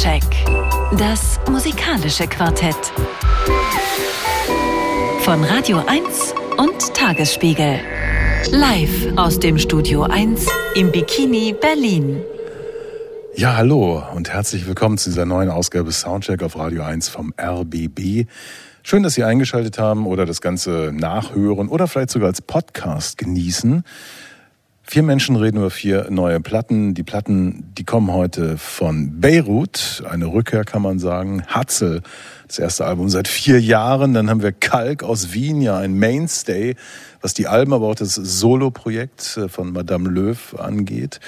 Soundcheck. Das musikalische Quartett. Von Radio 1 und Tagesspiegel. Live aus dem Studio 1 im Bikini Berlin. Ja, hallo und herzlich willkommen zu dieser neuen Ausgabe Soundcheck auf Radio 1 vom RBB. Schön, dass Sie eingeschaltet haben oder das Ganze nachhören oder vielleicht sogar als Podcast genießen. Vier Menschen reden über vier neue Platten. Die Platten, die kommen heute von Beirut, eine Rückkehr kann man sagen. Hatzel, das erste Album seit vier Jahren. Dann haben wir Kalk aus Wien, ja ein Mainstay was die Alben, aber auch das Solo-Projekt äh, von Madame Löw angeht.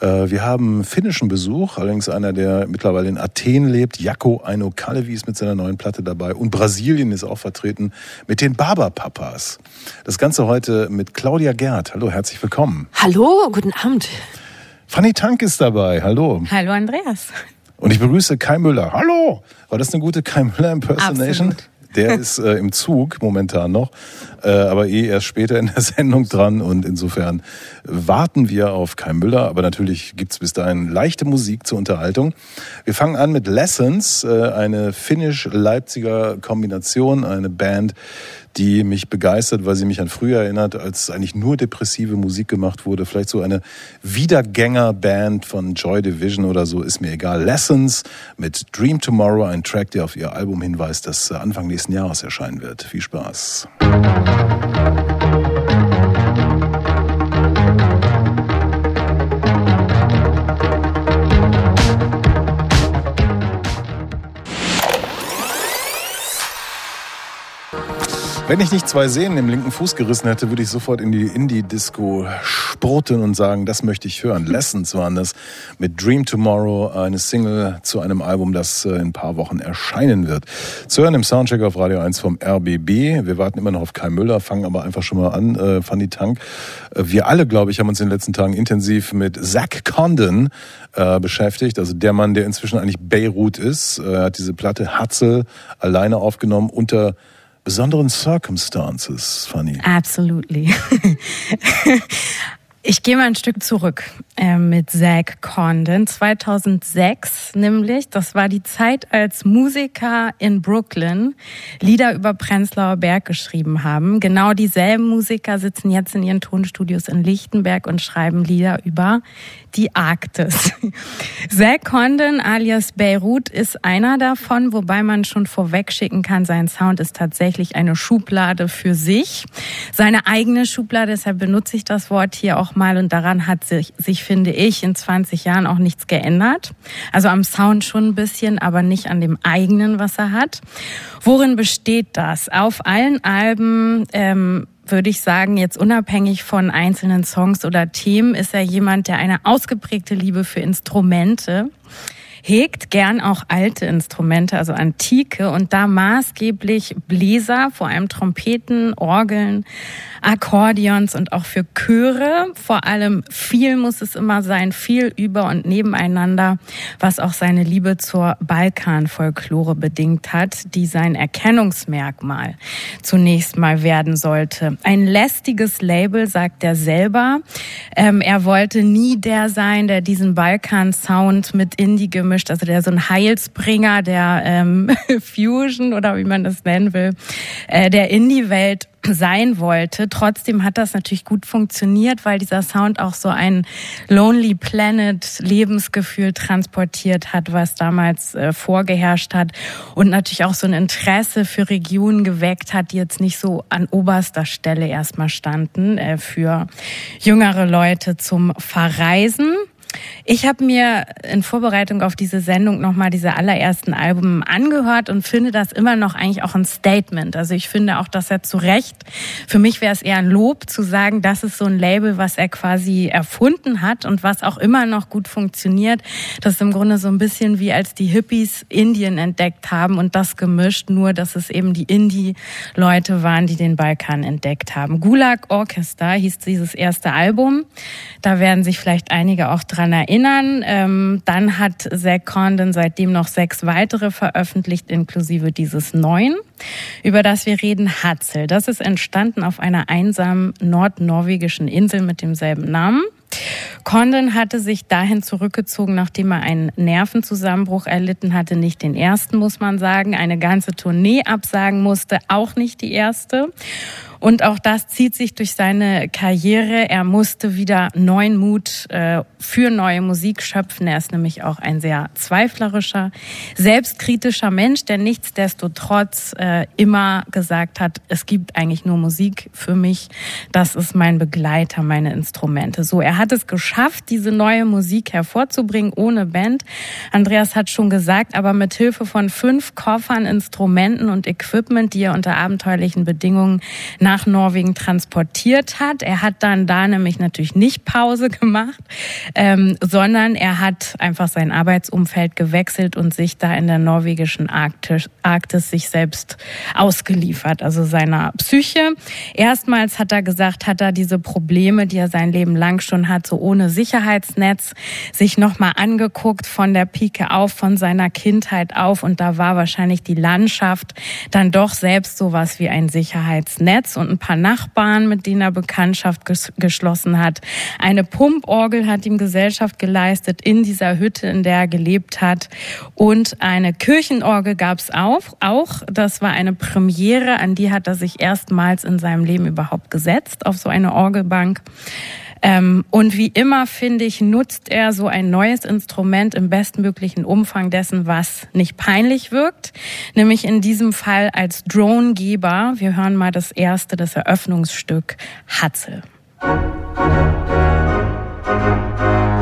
Äh, wir haben finnischen Besuch, allerdings einer, der mittlerweile in Athen lebt. Jakko Aino Kalevi ist mit seiner neuen Platte dabei. Und Brasilien ist auch vertreten mit den Barberpapas. Das Ganze heute mit Claudia Gerd. Hallo, herzlich willkommen. Hallo, guten Abend. Fanny Tank ist dabei. Hallo. Hallo, Andreas. Und ich begrüße Kai Müller. Hallo! War das eine gute Kai Müller Impersonation? Absolut. Der ist äh, im Zug momentan noch, äh, aber eh erst später in der Sendung dran und insofern warten wir auf Kai Müller, aber natürlich gibt's bis dahin leichte Musik zur Unterhaltung. Wir fangen an mit Lessons, äh, eine finnisch-Leipziger Kombination, eine Band, die mich begeistert, weil sie mich an früher erinnert, als eigentlich nur depressive Musik gemacht wurde. Vielleicht so eine Wiedergängerband von Joy Division oder so, ist mir egal. Lessons mit Dream Tomorrow, ein Track, der auf ihr Album hinweist, das Anfang nächsten Jahres erscheinen wird. Viel Spaß. Wenn ich nicht zwei Sehnen im linken Fuß gerissen hätte, würde ich sofort in die Indie-Disco spurten und sagen, das möchte ich hören. Lessons waren das mit Dream Tomorrow, eine Single zu einem Album, das äh, in ein paar Wochen erscheinen wird. Zu hören im Soundcheck auf Radio 1 vom RBB. Wir warten immer noch auf Kai Müller, fangen aber einfach schon mal an, äh, Fanny Tank. Äh, wir alle, glaube ich, haben uns in den letzten Tagen intensiv mit Zach Condon äh, beschäftigt. Also der Mann, der inzwischen eigentlich Beirut ist. Er hat diese Platte Hatzel alleine aufgenommen unter besonderen circumstances, Fanny. Absolutely. Ich gehe mal ein Stück zurück äh, mit Zach Condon. 2006 nämlich, das war die Zeit, als Musiker in Brooklyn Lieder über Prenzlauer Berg geschrieben haben. Genau dieselben Musiker sitzen jetzt in ihren Tonstudios in Lichtenberg und schreiben Lieder über die Arktis. Zach Condon alias Beirut ist einer davon, wobei man schon vorweg schicken kann, sein Sound ist tatsächlich eine Schublade für sich. Seine eigene Schublade, deshalb benutze ich das Wort hier auch mal und daran hat sich, sich, finde ich, in 20 Jahren auch nichts geändert. Also am Sound schon ein bisschen, aber nicht an dem eigenen, was er hat. Worin besteht das? Auf allen Alben ähm, würde ich sagen, jetzt unabhängig von einzelnen Songs oder Themen, ist er jemand, der eine ausgeprägte Liebe für Instrumente hegt gern auch alte Instrumente, also antike und da maßgeblich Bläser, vor allem Trompeten, Orgeln, Akkordeons und auch für Chöre. Vor allem viel muss es immer sein, viel über und nebeneinander, was auch seine Liebe zur Balkanfolklore bedingt hat, die sein Erkennungsmerkmal zunächst mal werden sollte. Ein lästiges Label, sagt er selber. Ähm, er wollte nie der sein, der diesen Balkan-Sound mit Indie gemischt, also der so ein Heilsbringer der ähm, Fusion oder wie man das nennen will, äh, der Indie-Welt sein wollte. Trotzdem hat das natürlich gut funktioniert, weil dieser Sound auch so ein Lonely Planet Lebensgefühl transportiert hat, was damals äh, vorgeherrscht hat und natürlich auch so ein Interesse für Regionen geweckt hat, die jetzt nicht so an oberster Stelle erstmal standen äh, für jüngere Leute zum Verreisen. Ich habe mir in Vorbereitung auf diese Sendung nochmal diese allerersten Alben angehört und finde das immer noch eigentlich auch ein Statement. Also ich finde auch, dass er zu Recht, für mich wäre es eher ein Lob zu sagen, das ist so ein Label, was er quasi erfunden hat und was auch immer noch gut funktioniert. Das ist im Grunde so ein bisschen wie als die Hippies Indien entdeckt haben und das gemischt, nur dass es eben die Indie-Leute waren, die den Balkan entdeckt haben. Gulag Orchestra hieß dieses erste Album. Da werden sich vielleicht einige auch dran erinnern. Ähm, dann hat Zach Condon seitdem noch sechs weitere veröffentlicht, inklusive dieses neuen, über das wir reden, Hatzel. Das ist entstanden auf einer einsamen nordnorwegischen Insel mit demselben Namen. Condon hatte sich dahin zurückgezogen, nachdem er einen Nervenzusammenbruch erlitten hatte. Nicht den ersten, muss man sagen. Eine ganze Tournee absagen musste, auch nicht die erste. Und auch das zieht sich durch seine Karriere. Er musste wieder neuen Mut äh, für neue Musik schöpfen. Er ist nämlich auch ein sehr zweiflerischer, selbstkritischer Mensch, der nichtsdestotrotz äh, immer gesagt hat, es gibt eigentlich nur Musik für mich. Das ist mein Begleiter, meine Instrumente. So, er hat es geschafft, diese neue Musik hervorzubringen ohne Band. Andreas hat schon gesagt, aber mit Hilfe von fünf Koffern, Instrumenten und Equipment, die er unter abenteuerlichen Bedingungen nach nach Norwegen transportiert hat. Er hat dann da nämlich natürlich nicht Pause gemacht, ähm, sondern er hat einfach sein Arbeitsumfeld gewechselt und sich da in der norwegischen Arktis, Arktis sich selbst ausgeliefert, also seiner Psyche. Erstmals hat er gesagt, hat er diese Probleme, die er sein Leben lang schon hat, so ohne Sicherheitsnetz, sich nochmal angeguckt von der Pike auf, von seiner Kindheit auf und da war wahrscheinlich die Landschaft dann doch selbst sowas wie ein Sicherheitsnetz und ein paar Nachbarn, mit denen er Bekanntschaft ges geschlossen hat. Eine Pumporgel hat ihm Gesellschaft geleistet in dieser Hütte, in der er gelebt hat. Und eine Kirchenorgel gab es auch. auch. Das war eine Premiere, an die hat er sich erstmals in seinem Leben überhaupt gesetzt, auf so eine Orgelbank. Ähm, und wie immer, finde ich, nutzt er so ein neues Instrument im bestmöglichen Umfang dessen, was nicht peinlich wirkt, nämlich in diesem Fall als Dronegeber. Wir hören mal das erste, das Eröffnungsstück Hatzel. Take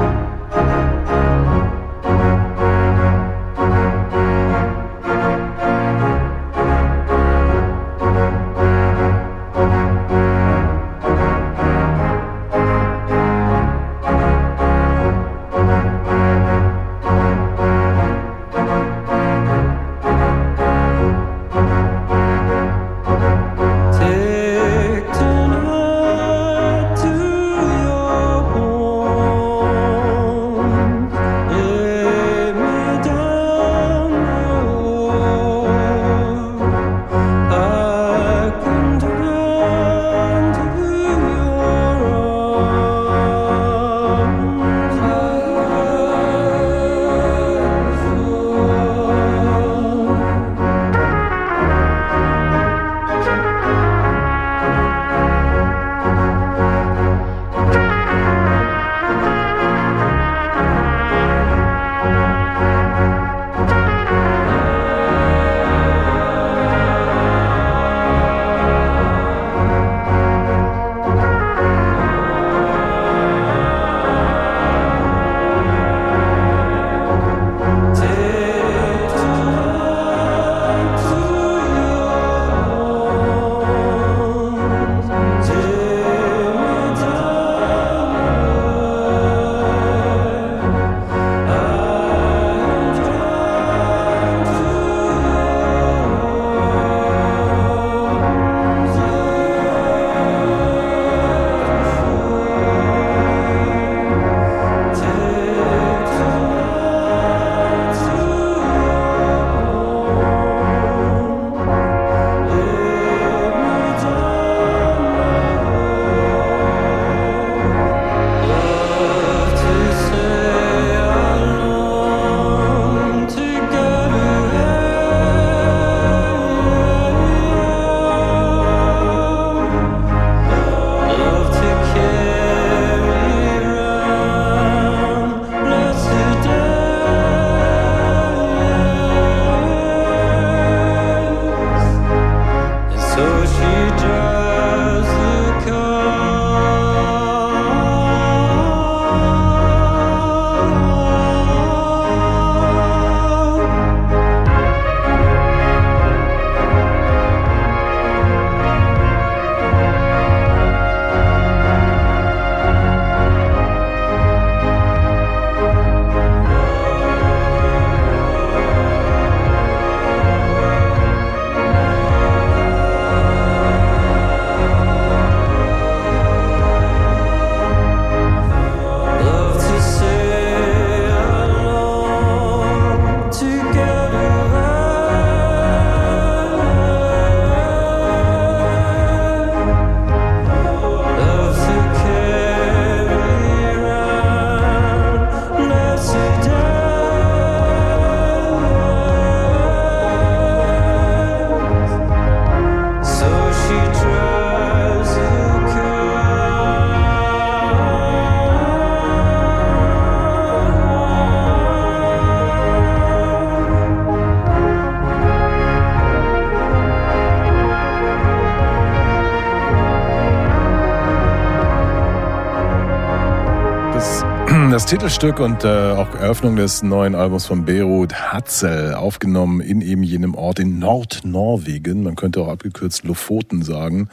Titelstück und äh, auch Eröffnung des neuen Albums von Beirut Hatzel, aufgenommen in eben jenem Ort in Nordnorwegen. Man könnte auch abgekürzt Lofoten sagen.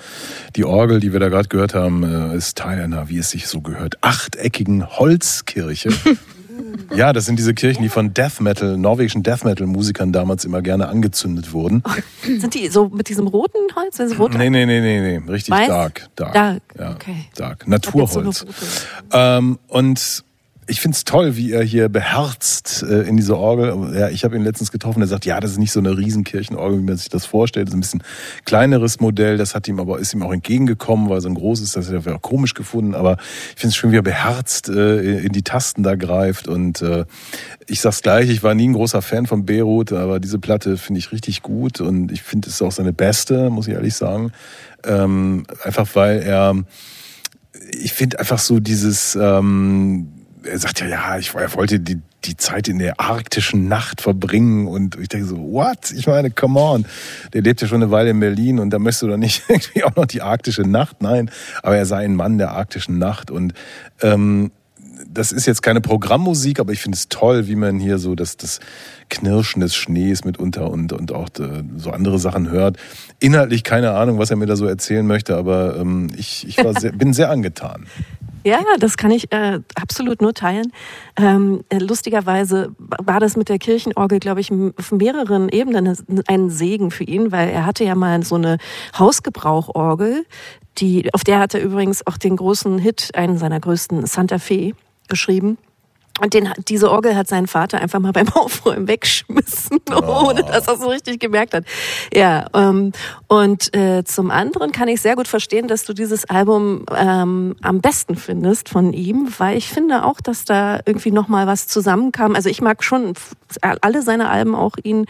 Die Orgel, die wir da gerade gehört haben, äh, ist Teil einer, wie es sich so gehört, achteckigen Holzkirche. Ja, das sind diese Kirchen, die von Death Metal, norwegischen Death Metal Musikern damals immer gerne angezündet wurden. Sind die so mit diesem roten Holz? Rot nee, nee, nee, nee, nee, richtig Weiß? dark. Dark. dark. Ja, okay. dark. Naturholz. So ähm, und ich finde es toll, wie er hier beherzt äh, in diese Orgel. Ja, ich habe ihn letztens getroffen, er sagt, ja, das ist nicht so eine Riesenkirchenorgel, wie man sich das vorstellt. Das ist ein bisschen kleineres Modell. Das hat ihm aber ist ihm auch entgegengekommen, weil so ein großes, das hat er auch komisch gefunden. Aber ich finde es schön, wie er beherzt äh, in die Tasten da greift. Und äh, ich sag's gleich, ich war nie ein großer Fan von Beirut, aber diese Platte finde ich richtig gut und ich finde es ist auch seine beste, muss ich ehrlich sagen. Ähm, einfach weil er ich finde einfach so dieses ähm, er sagt ja, ja, ich, er wollte die, die Zeit in der arktischen Nacht verbringen und ich denke so, what? Ich meine, come on. Der lebt ja schon eine Weile in Berlin und da möchtest du doch nicht irgendwie auch noch die arktische Nacht. Nein, aber er sei ein Mann der arktischen Nacht und ähm, das ist jetzt keine Programmmusik, aber ich finde es toll, wie man hier so das, das Knirschen des Schnees mitunter und, und auch äh, so andere Sachen hört. Inhaltlich keine Ahnung, was er mir da so erzählen möchte, aber ähm, ich, ich war sehr, bin sehr angetan. Ja, das kann ich äh, absolut nur teilen. Ähm, äh, lustigerweise war das mit der Kirchenorgel, glaube ich, auf mehreren Ebenen ein Segen für ihn, weil er hatte ja mal so eine Hausgebrauchorgel, die, auf der hat er übrigens auch den großen Hit, einen seiner größten, Santa Fe, geschrieben. Und den, diese Orgel hat sein Vater einfach mal beim Aufräumen weggeschmissen, oh. ohne dass er es so richtig gemerkt hat. Ja, ähm, und äh, zum anderen kann ich sehr gut verstehen, dass du dieses Album ähm, am besten findest von ihm, weil ich finde auch, dass da irgendwie noch mal was zusammenkam. Also ich mag schon alle seine Alben, auch ihn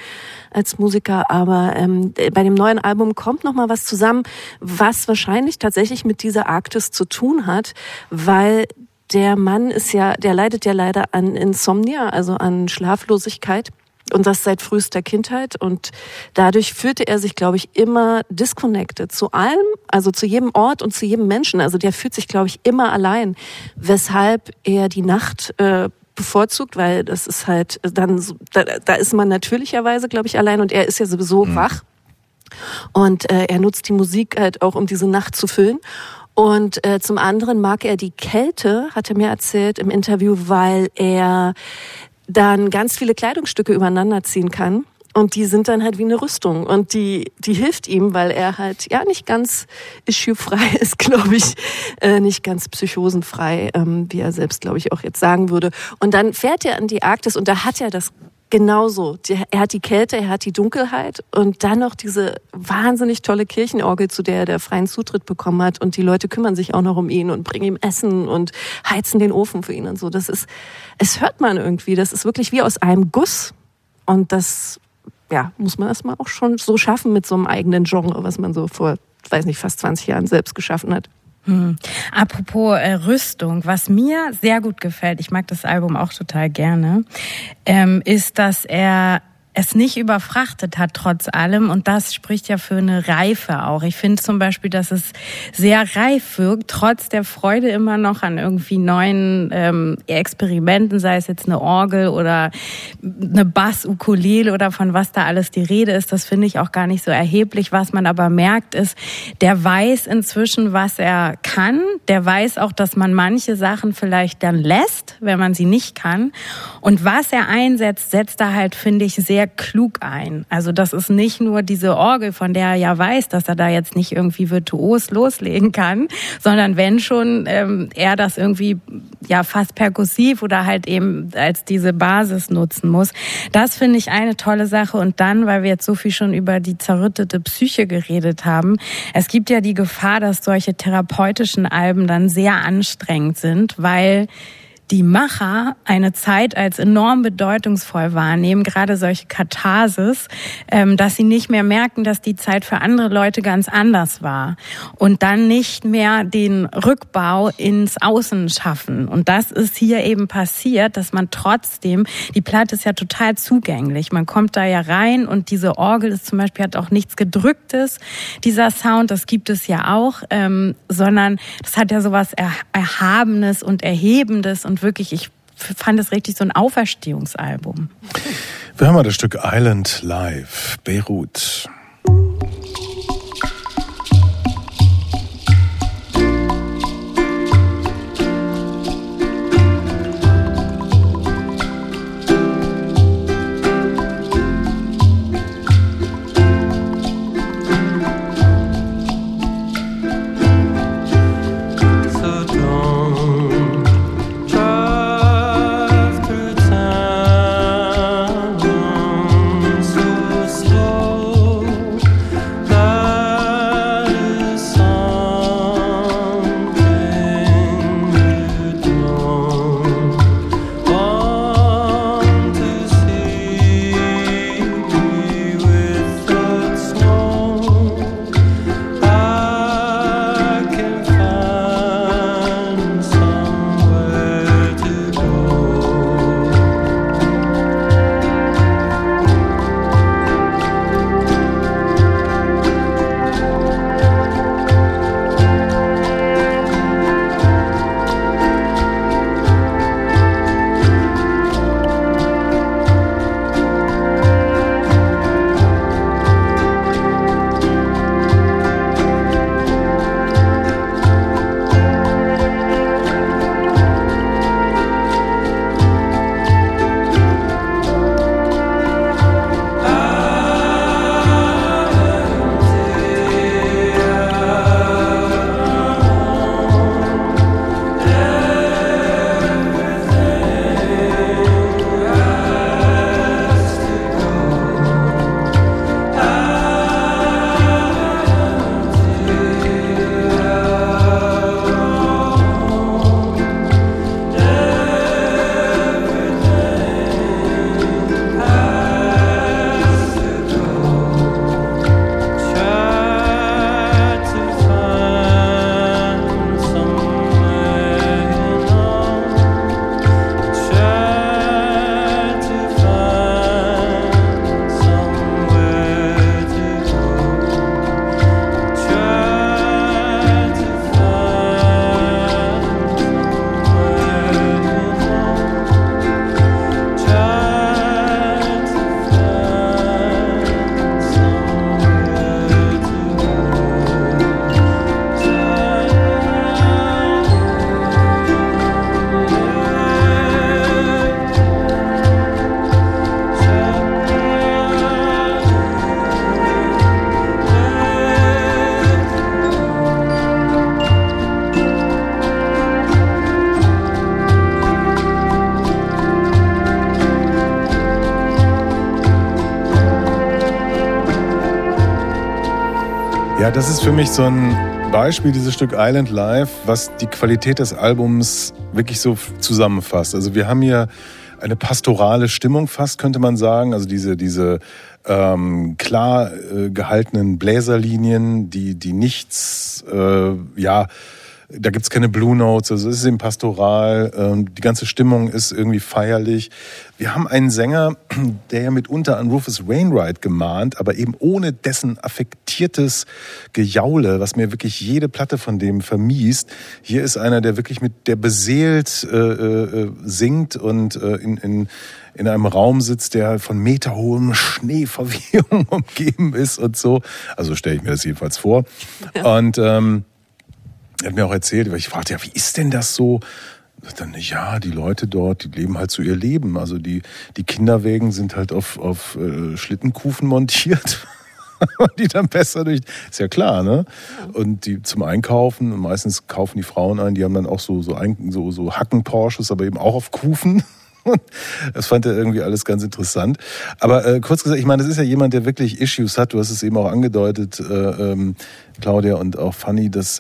als Musiker, aber ähm, bei dem neuen Album kommt noch mal was zusammen, was wahrscheinlich tatsächlich mit dieser Arktis zu tun hat, weil der Mann ist ja, der leidet ja leider an Insomnia, also an Schlaflosigkeit. Und das seit frühester Kindheit. Und dadurch fühlte er sich, glaube ich, immer disconnected zu allem, also zu jedem Ort und zu jedem Menschen. Also der fühlt sich, glaube ich, immer allein. Weshalb er die Nacht äh, bevorzugt, weil das ist halt dann, da, da ist man natürlicherweise, glaube ich, allein und er ist ja sowieso mhm. wach. Und äh, er nutzt die Musik halt auch, um diese Nacht zu füllen. Und äh, zum anderen mag er die Kälte, hat er mir erzählt im Interview, weil er dann ganz viele Kleidungsstücke übereinander ziehen kann. Und die sind dann halt wie eine Rüstung. Und die, die hilft ihm, weil er halt ja nicht ganz issue-frei ist, glaube ich. Äh, nicht ganz psychosenfrei, ähm, wie er selbst, glaube ich, auch jetzt sagen würde. Und dann fährt er in die Arktis und da hat er das Genauso. Er hat die Kälte, er hat die Dunkelheit und dann noch diese wahnsinnig tolle Kirchenorgel, zu der er der freien Zutritt bekommen hat. Und die Leute kümmern sich auch noch um ihn und bringen ihm Essen und heizen den Ofen für ihn und so. Das ist, es hört man irgendwie. Das ist wirklich wie aus einem Guss. Und das, ja, muss man erstmal auch schon so schaffen mit so einem eigenen Genre, was man so vor, weiß nicht, fast 20 Jahren selbst geschaffen hat. Hm. Apropos äh, Rüstung, was mir sehr gut gefällt, ich mag das Album auch total gerne, ähm, ist, dass er es nicht überfrachtet hat trotz allem und das spricht ja für eine Reife auch. Ich finde zum Beispiel, dass es sehr reif wirkt, trotz der Freude immer noch an irgendwie neuen ähm, Experimenten, sei es jetzt eine Orgel oder eine Bass-Ukulele oder von was da alles die Rede ist. Das finde ich auch gar nicht so erheblich. Was man aber merkt ist, der weiß inzwischen, was er kann. Der weiß auch, dass man manche Sachen vielleicht dann lässt, wenn man sie nicht kann. Und was er einsetzt, setzt er halt, finde ich, sehr sehr klug ein. Also das ist nicht nur diese Orgel, von der er ja weiß, dass er da jetzt nicht irgendwie virtuos loslegen kann, sondern wenn schon ähm, er das irgendwie ja fast perkussiv oder halt eben als diese Basis nutzen muss. Das finde ich eine tolle Sache. Und dann, weil wir jetzt so viel schon über die zerrüttete Psyche geredet haben, es gibt ja die Gefahr, dass solche therapeutischen Alben dann sehr anstrengend sind, weil die Macher eine Zeit als enorm bedeutungsvoll wahrnehmen, gerade solche Katharsis, ähm, dass sie nicht mehr merken, dass die Zeit für andere Leute ganz anders war und dann nicht mehr den Rückbau ins Außen schaffen. Und das ist hier eben passiert, dass man trotzdem, die Platte ist ja total zugänglich, man kommt da ja rein und diese Orgel ist zum Beispiel hat auch nichts gedrücktes, dieser Sound, das gibt es ja auch, ähm, sondern das hat ja sowas Erhabenes und Erhebendes und wirklich, ich fand es richtig so ein Auferstehungsalbum. Wir haben mal das Stück Island Live, Beirut. Das ist für mich so ein Beispiel, dieses Stück Island Live, was die Qualität des Albums wirklich so zusammenfasst. Also wir haben hier eine pastorale Stimmung fast, könnte man sagen. Also diese, diese ähm, klar äh, gehaltenen Bläserlinien, die, die nichts, äh, ja, da gibt's keine Blue Notes, also es ist eben pastoral, ähm, die ganze Stimmung ist irgendwie feierlich. Wir haben einen Sänger, der ja mitunter an Rufus Wainwright gemahnt, aber eben ohne dessen affektiertes Gejaule, was mir wirklich jede Platte von dem vermiest. Hier ist einer, der wirklich mit, der beseelt äh, äh, singt und äh, in, in in einem Raum sitzt, der von meterhohem Schneeverwehung umgeben ist und so. Also stelle ich mir das jedenfalls vor. Ja. Und ähm, er hat mir auch erzählt, weil ich fragte, ja, wie ist denn das so? Dann, ja, die Leute dort, die leben halt so ihr Leben. Also die, die Kinderwägen sind halt auf, auf äh, Schlittenkufen montiert. die dann besser durch. Ist ja klar, ne? Und die zum Einkaufen, meistens kaufen die Frauen ein, die haben dann auch so, so, so, so Hacken-Porsches, aber eben auch auf Kufen. Das fand er irgendwie alles ganz interessant. Aber äh, kurz gesagt, ich meine, das ist ja jemand, der wirklich Issues hat. Du hast es eben auch angedeutet, äh, ähm, Claudia und auch Fanny, dass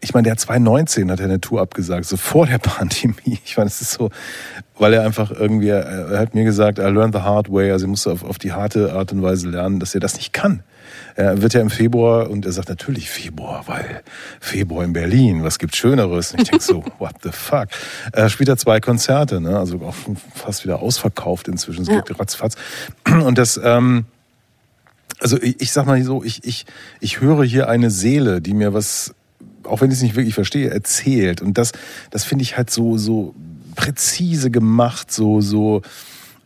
ich meine, der hat 2019 hat er eine Tour abgesagt, so vor der Pandemie. Ich meine, es ist so, weil er einfach irgendwie, er hat mir gesagt, I learned the hard way, also er musste auf, auf die harte Art und Weise lernen, dass er das nicht kann. Er wird ja im Februar und er sagt natürlich Februar, weil Februar in Berlin, was gibt's Schöneres? Und ich denke so, what the fuck? Er spielt ja zwei Konzerte, ne? also auch fast wieder ausverkauft inzwischen, es geht ratzfatz. Und das, ähm, also ich, ich sag mal so, ich, ich, ich höre hier eine Seele, die mir was auch wenn ich es nicht wirklich verstehe, erzählt. Und das, das finde ich halt so, so präzise gemacht, so, so,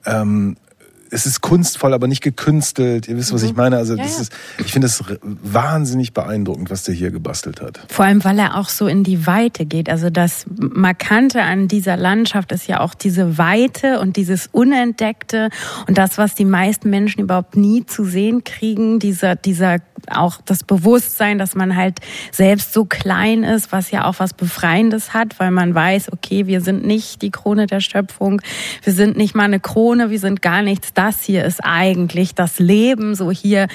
ähm, es ist kunstvoll, aber nicht gekünstelt. Ihr wisst, was ich mhm. meine. Also ja, das ja. ist, ich finde es wahnsinnig beeindruckend, was der hier gebastelt hat. Vor allem, weil er auch so in die Weite geht. Also das Markante an dieser Landschaft ist ja auch diese Weite und dieses Unentdeckte und das, was die meisten Menschen überhaupt nie zu sehen kriegen. Dieser, dieser auch das Bewusstsein, dass man halt selbst so klein ist, was ja auch was Befreiendes hat, weil man weiß, okay, wir sind nicht die Krone der Schöpfung, wir sind nicht mal eine Krone, wir sind gar nichts. Das hier ist eigentlich das Leben. So hier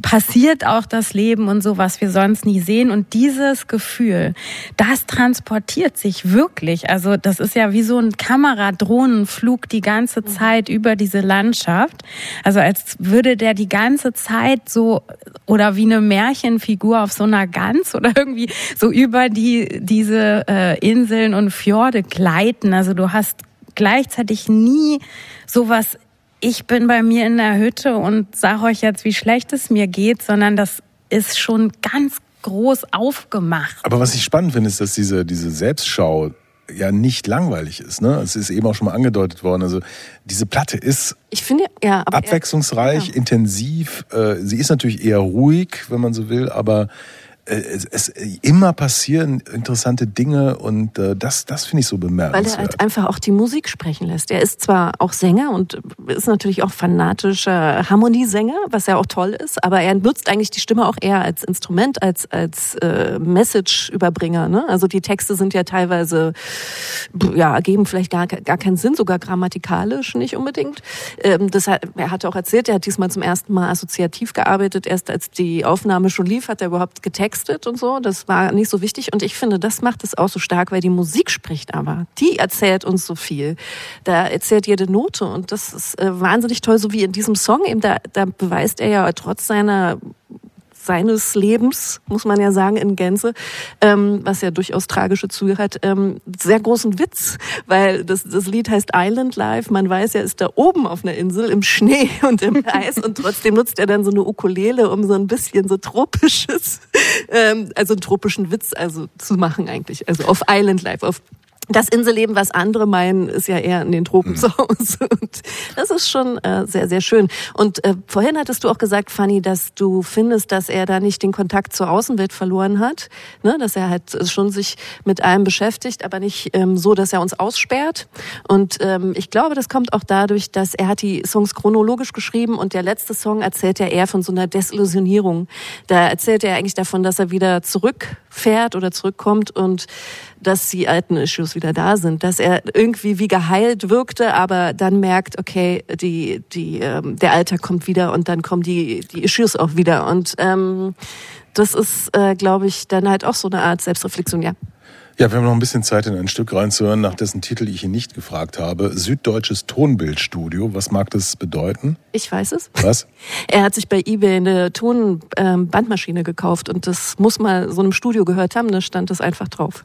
passiert auch das Leben und so, was wir sonst nie sehen. Und dieses Gefühl, das transportiert sich wirklich. Also das ist ja wie so ein Kameradrohnenflug die ganze Zeit über diese Landschaft. Also als würde der die ganze Zeit so oder wie eine Märchenfigur auf so einer Gans oder irgendwie so über die, diese äh, Inseln und Fjorde gleiten. Also du hast gleichzeitig nie sowas, ich bin bei mir in der Hütte und sage euch jetzt, wie schlecht es mir geht, sondern das ist schon ganz groß aufgemacht. Aber was ich spannend finde, ist, dass diese, diese Selbstschau ja nicht langweilig ist. Ne? Es ist eben auch schon mal angedeutet worden. Also diese Platte ist ich finde, ja, abwechslungsreich, ja. intensiv. Äh, sie ist natürlich eher ruhig, wenn man so will, aber äh, es, es immer passieren interessante Dinge und äh, das, das finde ich so bemerkenswert. Weil er halt einfach auch die Musik sprechen lässt. Er ist zwar auch Sänger und ist natürlich auch fanatischer Harmoniesänger, was ja auch toll ist, aber er nutzt eigentlich die Stimme auch eher als Instrument, als, als äh, Message-Überbringer. Ne? Also die Texte sind ja teilweise, ja, ergeben vielleicht gar, gar keinen Sinn, sogar grammatikalisch nicht unbedingt. Ähm, das hat, er hat auch erzählt, er hat diesmal zum ersten Mal assoziativ gearbeitet. Erst als die Aufnahme schon lief, hat er überhaupt getextet getextet und so. Das war nicht so wichtig. Und ich finde, das macht es auch so stark, weil die Musik spricht aber. Die erzählt uns so viel. Da erzählt jede Note. Und das ist äh, wahnsinnig toll, so wie in diesem Song. Eben da, da beweist er ja trotz seiner seines Lebens, muss man ja sagen, in Gänze, ähm, was ja durchaus tragische Züge hat, ähm, sehr großen Witz, weil das, das Lied heißt Island Life. Man weiß, er ist da oben auf einer Insel im Schnee und im Eis und trotzdem nutzt er dann so eine Ukulele, um so ein bisschen so tropisches, ähm, also einen tropischen Witz also zu machen eigentlich. Also auf Island Life, auf das Inselleben, was andere meinen, ist ja eher in den Tropen mhm. zu Hause. Und das ist schon äh, sehr, sehr schön. Und äh, vorhin hattest du auch gesagt, Fanny, dass du findest, dass er da nicht den Kontakt zur Außenwelt verloren hat. Ne? Dass er halt schon sich mit allem beschäftigt, aber nicht ähm, so, dass er uns aussperrt. Und ähm, ich glaube, das kommt auch dadurch, dass er hat die Songs chronologisch geschrieben und der letzte Song erzählt ja eher von so einer Desillusionierung. Da erzählt er eigentlich davon, dass er wieder zurückfährt oder zurückkommt und dass die alten Issues wieder da sind, dass er irgendwie wie geheilt wirkte, aber dann merkt, okay, die, die, ähm, der Alltag kommt wieder und dann kommen die, die Issues auch wieder. Und ähm, das ist, äh, glaube ich, dann halt auch so eine Art Selbstreflexion, ja. Ja, wir haben noch ein bisschen Zeit, in ein Stück reinzuhören, nach dessen Titel ich ihn nicht gefragt habe. Süddeutsches Tonbildstudio. Was mag das bedeuten? Ich weiß es. Was? Er hat sich bei eBay eine Tonbandmaschine ähm, gekauft und das muss mal so einem Studio gehört haben, da stand das einfach drauf.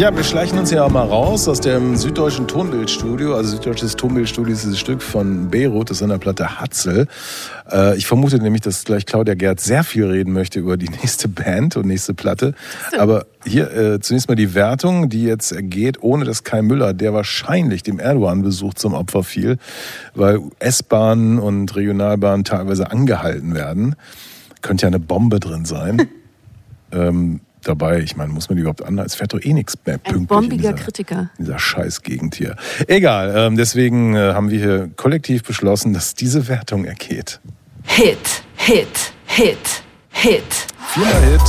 Ja, wir schleichen uns ja auch mal raus aus dem süddeutschen Tonbildstudio. Also süddeutsches Tonbildstudio ist dieses Stück von Beirut, das ist in der Platte Hatzel. Äh, ich vermute nämlich, dass gleich Claudia Gerd sehr viel reden möchte über die nächste Band und nächste Platte. Aber hier äh, zunächst mal die Wertung, die jetzt geht, ohne dass Kai Müller, der wahrscheinlich dem Erdogan-Besuch zum Opfer fiel, weil S-Bahnen und Regionalbahnen teilweise angehalten werden. Könnte ja eine Bombe drin sein. ähm, dabei. Ich meine, muss man die überhaupt an? Es fährt doch eh nichts mehr pünktlich. Ein bombiger in dieser, Kritiker. In dieser Scheißgegend hier. Egal, ähm, deswegen äh, haben wir hier kollektiv beschlossen, dass diese Wertung ergeht. Hit, Hit, Hit, Hit. Viermal Hit.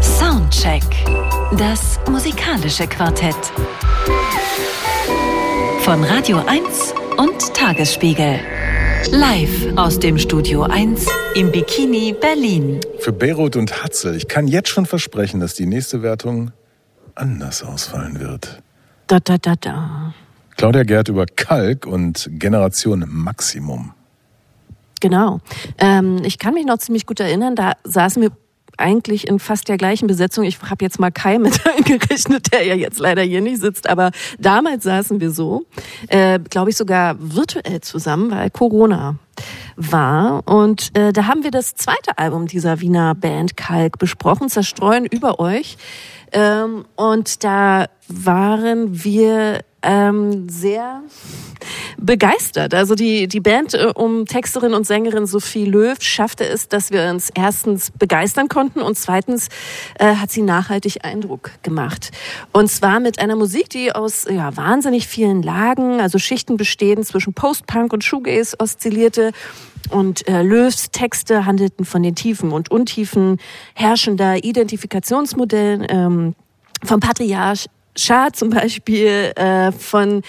Soundcheck. Das musikalische Quartett. Von Radio 1 und Tagesspiegel. Live aus dem Studio 1 im Bikini Berlin. Für Beirut und Hatzel. Ich kann jetzt schon versprechen, dass die nächste Wertung anders ausfallen wird. Da, da, da, da. Claudia Gerd über Kalk und Generation Maximum. Genau. Ähm, ich kann mich noch ziemlich gut erinnern, da saßen wir eigentlich in fast der gleichen Besetzung. Ich habe jetzt mal Kai mit eingerechnet, der ja jetzt leider hier nicht sitzt, aber damals saßen wir so, äh, glaube ich sogar virtuell zusammen, weil Corona war. Und äh, da haben wir das zweite Album dieser Wiener Band Kalk besprochen, Zerstreuen über euch. Ähm, und da waren wir ähm, sehr begeistert. Also die, die Band äh, um Texterin und Sängerin Sophie Löw schaffte es, dass wir uns erstens begeistern konnten und zweitens äh, hat sie nachhaltig Eindruck gemacht. Und zwar mit einer Musik, die aus ja, wahnsinnig vielen Lagen, also Schichten bestehen, zwischen Post-Punk und Shoegaze oszillierte. Und äh, Löws Texte handelten von den Tiefen und Untiefen herrschender Identifikationsmodellen ähm, vom Patriarch Schah zum Beispiel äh, von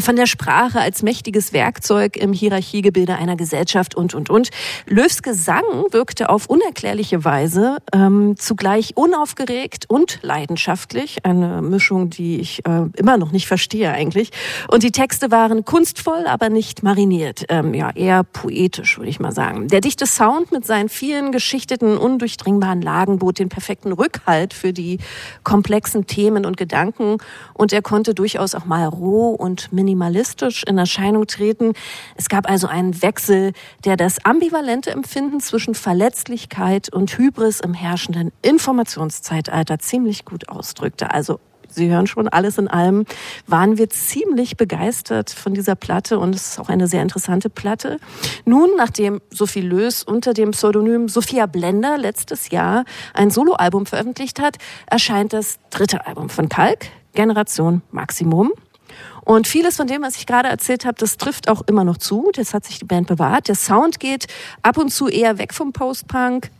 von der Sprache als mächtiges Werkzeug im Hierarchiegebilde einer Gesellschaft und, und, und. Löws Gesang wirkte auf unerklärliche Weise ähm, zugleich unaufgeregt und leidenschaftlich. Eine Mischung, die ich äh, immer noch nicht verstehe eigentlich. Und die Texte waren kunstvoll, aber nicht mariniert. Ähm, ja, eher poetisch, würde ich mal sagen. Der dichte Sound mit seinen vielen geschichteten, undurchdringbaren Lagen bot den perfekten Rückhalt für die komplexen Themen und Gedanken. Und er konnte durchaus auch mal roh und minimalistisch in Erscheinung treten. Es gab also einen Wechsel, der das ambivalente Empfinden zwischen Verletzlichkeit und Hybris im herrschenden Informationszeitalter ziemlich gut ausdrückte. Also Sie hören schon, alles in allem waren wir ziemlich begeistert von dieser Platte und es ist auch eine sehr interessante Platte. Nun, nachdem Sophie Lös unter dem Pseudonym Sophia Blender letztes Jahr ein Soloalbum veröffentlicht hat, erscheint das dritte Album von Kalk, Generation Maximum. Und vieles von dem, was ich gerade erzählt habe, das trifft auch immer noch zu. Das hat sich die Band bewahrt. Der Sound geht ab und zu eher weg vom Post-Punk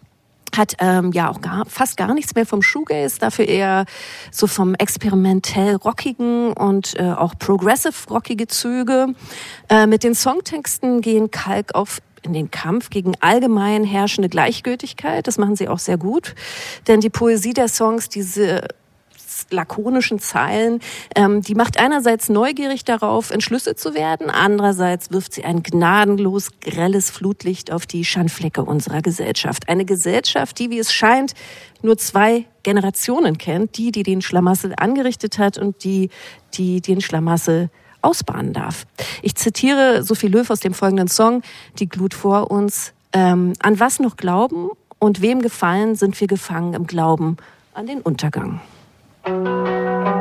hat ähm, ja auch gar, fast gar nichts mehr vom Shoegaze, dafür eher so vom experimentell rockigen und äh, auch progressive rockige Züge. Äh, mit den Songtexten gehen Kalk auf in den Kampf gegen allgemein herrschende Gleichgültigkeit. Das machen sie auch sehr gut, denn die Poesie der Songs, diese lakonischen Zeilen, ähm, die macht einerseits neugierig darauf, Entschlüsse zu werden, andererseits wirft sie ein gnadenlos grelles Flutlicht auf die Schandflecke unserer Gesellschaft. Eine Gesellschaft, die, wie es scheint, nur zwei Generationen kennt, die, die den Schlamassel angerichtet hat und die, die den Schlamassel ausbahnen darf. Ich zitiere Sophie Löw aus dem folgenden Song, Die Glut vor uns. Ähm, an was noch glauben und wem gefallen sind wir gefangen im Glauben an den Untergang. Música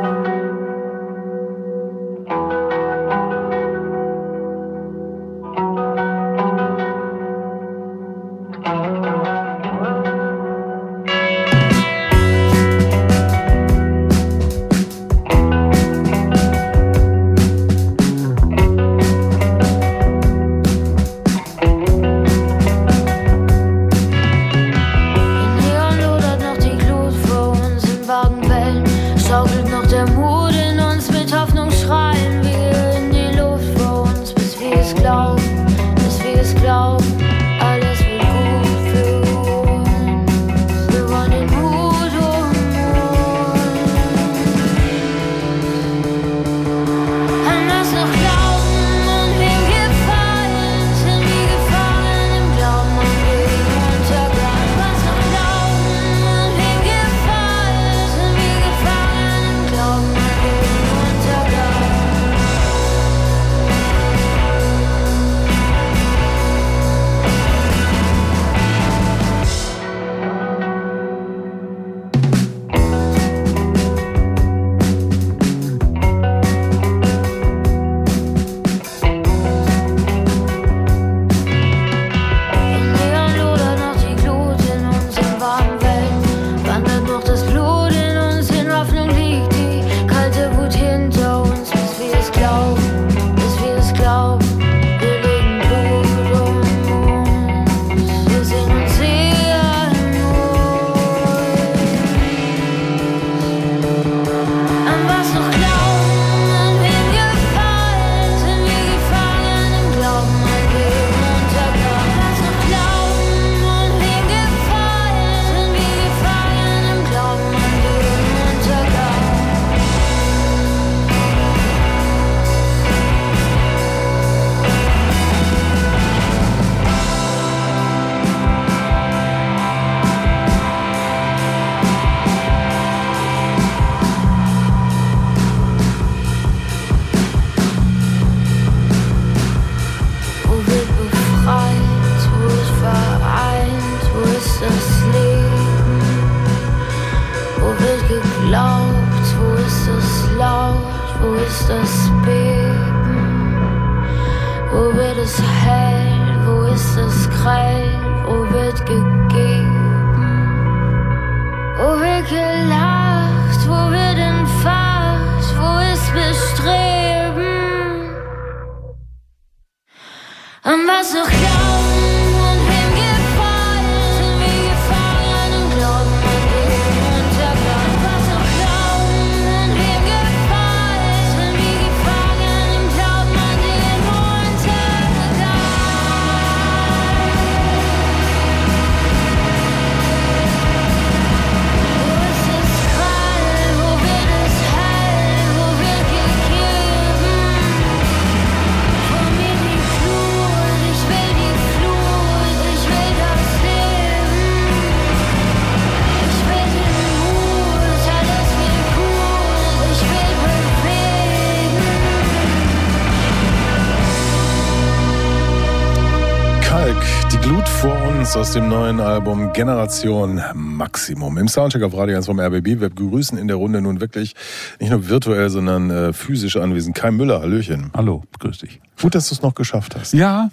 aus dem neuen Album Generation Maximum. Im Soundcheck auf Radio 1 vom RBB. Wir begrüßen in der Runde nun wirklich nicht nur virtuell, sondern äh, physisch anwesend. Kai Müller, Hallöchen. Hallo, grüß dich. Gut, dass du es noch geschafft hast. Ja,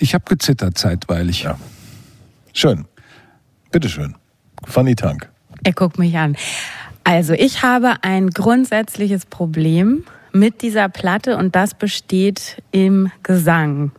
ich habe gezittert zeitweilig. Ja. Schön. Bitteschön. Fanny Tank. Er guckt mich an. Also ich habe ein grundsätzliches Problem mit dieser Platte und das besteht im Gesang.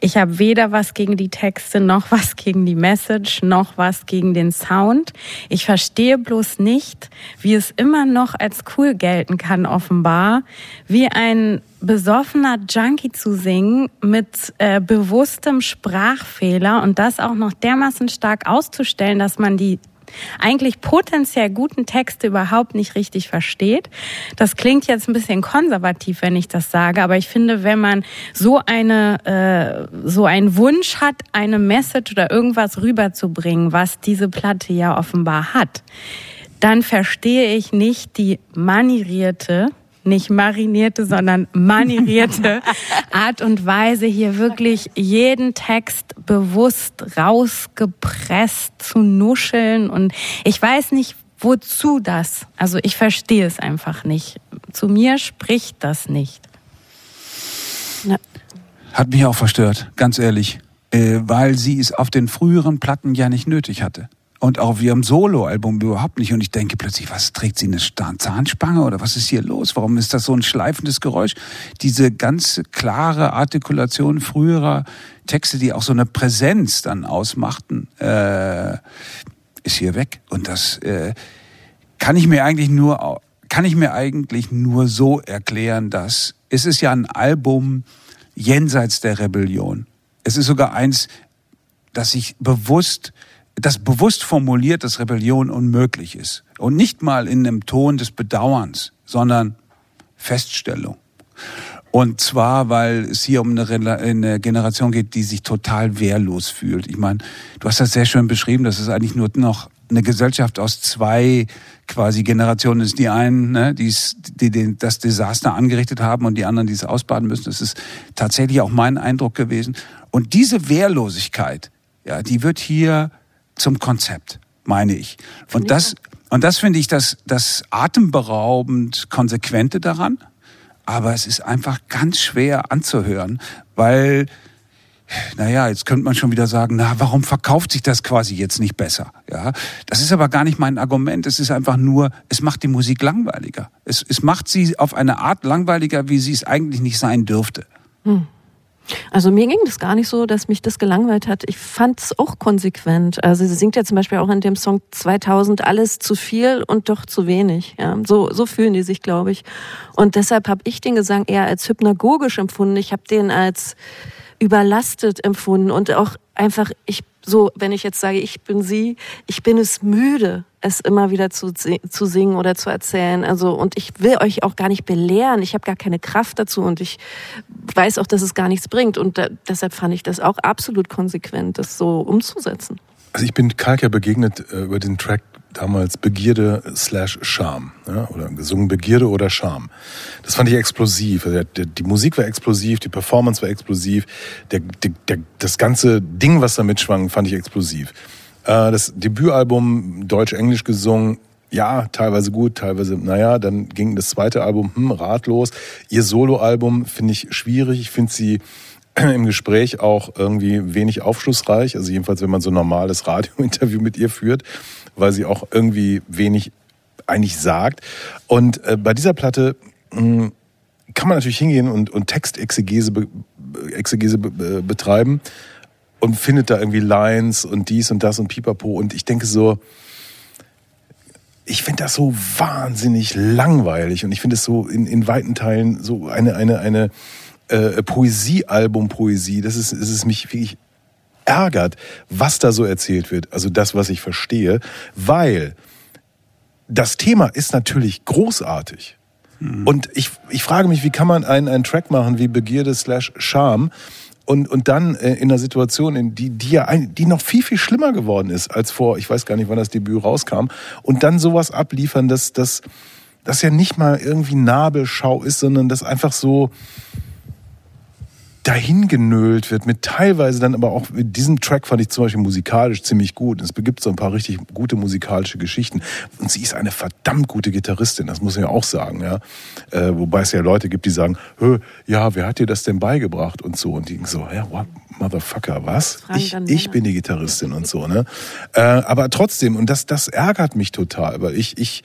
Ich habe weder was gegen die Texte, noch was gegen die Message, noch was gegen den Sound. Ich verstehe bloß nicht, wie es immer noch als cool gelten kann, offenbar, wie ein besoffener Junkie zu singen mit äh, bewusstem Sprachfehler und das auch noch dermaßen stark auszustellen, dass man die eigentlich potenziell guten Texte überhaupt nicht richtig versteht. Das klingt jetzt ein bisschen konservativ, wenn ich das sage, aber ich finde, wenn man so eine äh, so einen Wunsch hat, eine Message oder irgendwas rüberzubringen, was diese Platte ja offenbar hat, dann verstehe ich nicht die manierierte nicht marinierte, sondern manierierte Art und Weise, hier wirklich jeden Text bewusst rausgepresst zu nuscheln. Und ich weiß nicht, wozu das. Also ich verstehe es einfach nicht. Zu mir spricht das nicht. Hat mich auch verstört, ganz ehrlich. Äh, weil sie es auf den früheren Platten ja nicht nötig hatte und auch auf ihrem Soloalbum überhaupt nicht. Und ich denke plötzlich, was trägt sie eine Zahnspange oder was ist hier los? Warum ist das so ein schleifendes Geräusch? Diese ganz klare Artikulation früherer Texte, die auch so eine Präsenz dann ausmachten, äh, ist hier weg. Und das äh, kann ich mir eigentlich nur kann ich mir eigentlich nur so erklären, dass es ist ja ein Album jenseits der Rebellion. Es ist sogar eins, das sich bewusst das bewusst formuliert, dass Rebellion unmöglich ist. Und nicht mal in einem Ton des Bedauerns, sondern Feststellung. Und zwar, weil es hier um eine, Generation geht, die sich total wehrlos fühlt. Ich meine, du hast das sehr schön beschrieben, dass es eigentlich nur noch eine Gesellschaft aus zwei quasi Generationen ist. Die einen, ne, die, die das Desaster angerichtet haben und die anderen, die es ausbaden müssen. Das ist tatsächlich auch mein Eindruck gewesen. Und diese Wehrlosigkeit, ja, die wird hier zum Konzept, meine ich. Und das, und das finde ich das, das atemberaubend Konsequente daran. Aber es ist einfach ganz schwer anzuhören, weil, naja, jetzt könnte man schon wieder sagen, na, warum verkauft sich das quasi jetzt nicht besser? Ja, das ist aber gar nicht mein Argument. Es ist einfach nur, es macht die Musik langweiliger. Es, es macht sie auf eine Art langweiliger, wie sie es eigentlich nicht sein dürfte. Hm. Also mir ging das gar nicht so, dass mich das gelangweilt hat. Ich fand es auch konsequent. Also sie singt ja zum Beispiel auch in dem Song 2000 alles zu viel und doch zu wenig. Ja, so, so fühlen die sich, glaube ich. Und deshalb habe ich den Gesang eher als hypnagogisch empfunden. Ich habe den als überlastet empfunden und auch einfach, ich so, wenn ich jetzt sage, ich bin sie, ich bin es müde, es immer wieder zu, zu singen oder zu erzählen. Also, und ich will euch auch gar nicht belehren. Ich habe gar keine Kraft dazu und ich weiß auch, dass es gar nichts bringt. Und da, deshalb fand ich das auch absolut konsequent, das so umzusetzen. Also ich bin Kalk ja begegnet äh, über den Track damals Begierde slash Scham. Ja, oder gesungen Begierde oder Scham. Das fand ich explosiv. Also der, die Musik war explosiv, die Performance war explosiv, der, der, das ganze Ding, was da mitschwang, fand ich explosiv. Äh, das Debütalbum Deutsch-Englisch gesungen ja, teilweise gut, teilweise, naja, dann ging das zweite Album, hm, ratlos. Ihr Soloalbum finde ich schwierig. Ich finde sie im Gespräch auch irgendwie wenig aufschlussreich. Also jedenfalls, wenn man so ein normales Radiointerview mit ihr führt, weil sie auch irgendwie wenig eigentlich sagt. Und äh, bei dieser Platte mh, hm, kann man natürlich hingehen und, und Textexegese be, Exegese be, betreiben und findet da irgendwie Lines und dies und das und pipapo. Und ich denke so, ich finde das so wahnsinnig langweilig und ich finde es so in, in weiten Teilen so eine, eine, eine äh, Poesiealbum-Poesie, dass es, dass es mich wirklich ärgert, was da so erzählt wird. Also das, was ich verstehe, weil das Thema ist natürlich großartig. Mhm. Und ich, ich frage mich, wie kann man einen, einen Track machen wie Begierde slash Scham und, und dann äh, in einer Situation, in die, die ja ein, die noch viel, viel schlimmer geworden ist als vor, ich weiß gar nicht, wann das Debüt rauskam, und dann sowas abliefern, dass das dass ja nicht mal irgendwie Nabelschau ist, sondern das einfach so, dahingenölt wird, mit teilweise dann aber auch mit diesem Track fand ich zum Beispiel musikalisch ziemlich gut. Es gibt so ein paar richtig gute musikalische Geschichten. Und sie ist eine verdammt gute Gitarristin, das muss man ja auch sagen, ja. Äh, wobei es ja Leute gibt, die sagen, ja, wer hat dir das denn beigebracht und so. Und die so, ja, what, Motherfucker, was? Ich, ich bin die Gitarristin und so, ne? Äh, aber trotzdem, und das, das ärgert mich total, weil ich, ich,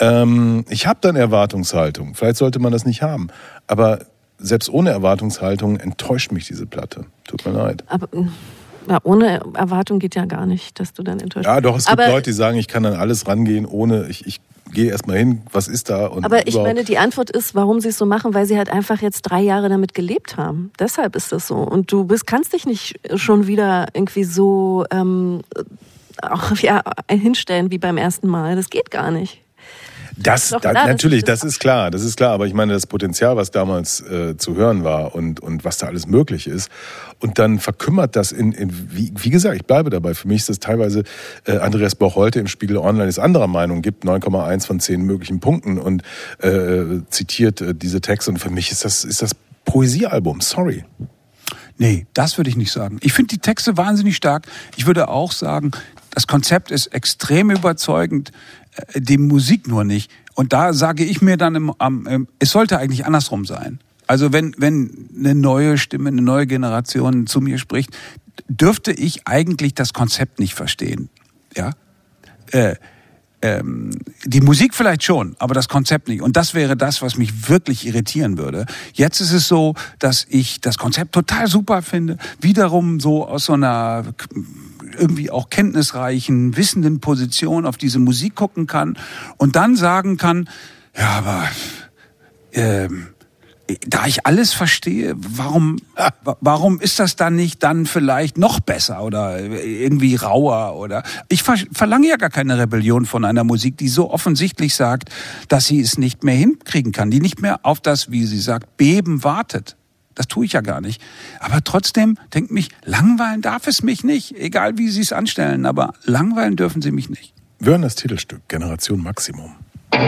ähm, ich habe dann Erwartungshaltung. Vielleicht sollte man das nicht haben. Aber selbst ohne Erwartungshaltung enttäuscht mich diese Platte. Tut mir leid. Aber ja, ohne Erwartung geht ja gar nicht, dass du dann enttäuscht bist. Ja, doch, es gibt aber Leute, die sagen, ich kann dann alles rangehen, ohne, ich, ich gehe erstmal hin, was ist da? Und aber ich meine, die Antwort ist, warum sie es so machen, weil sie halt einfach jetzt drei Jahre damit gelebt haben. Deshalb ist das so. Und du bist, kannst dich nicht schon wieder irgendwie so ähm, auch ja, hinstellen wie beim ersten Mal. Das geht gar nicht. Das, da, klar, natürlich, das, das ist klar, das ist klar. Aber ich meine, das Potenzial, was damals äh, zu hören war und, und was da alles möglich ist. Und dann verkümmert das in, in wie, wie gesagt, ich bleibe dabei. Für mich ist das teilweise, äh, Andreas Boch heute im Spiegel Online ist anderer Meinung, gibt 9,1 von 10 möglichen Punkten und äh, zitiert äh, diese Texte. Und für mich ist das, ist das Poesiealbum, sorry. Nee, das würde ich nicht sagen. Ich finde die Texte wahnsinnig stark. Ich würde auch sagen, das Konzept ist extrem überzeugend. Äh, die Musik nur nicht. Und da sage ich mir dann, im, am, es sollte eigentlich andersrum sein. Also wenn, wenn eine neue Stimme, eine neue Generation zu mir spricht, dürfte ich eigentlich das Konzept nicht verstehen. Ja. Äh, ähm, die Musik vielleicht schon, aber das Konzept nicht. Und das wäre das, was mich wirklich irritieren würde. Jetzt ist es so, dass ich das Konzept total super finde. Wiederum so aus so einer irgendwie auch kenntnisreichen, wissenden Position auf diese Musik gucken kann und dann sagen kann, ja, aber ähm, da ich alles verstehe, warum, warum ist das dann nicht dann vielleicht noch besser oder irgendwie rauer oder ich verlange ja gar keine Rebellion von einer Musik, die so offensichtlich sagt, dass sie es nicht mehr hinkriegen kann, die nicht mehr auf das, wie sie sagt, Beben wartet. Das tue ich ja gar nicht. Aber trotzdem denkt mich, langweilen darf es mich nicht, egal wie Sie es anstellen, aber langweilen dürfen Sie mich nicht. Wir hören das Titelstück Generation Maximum. Es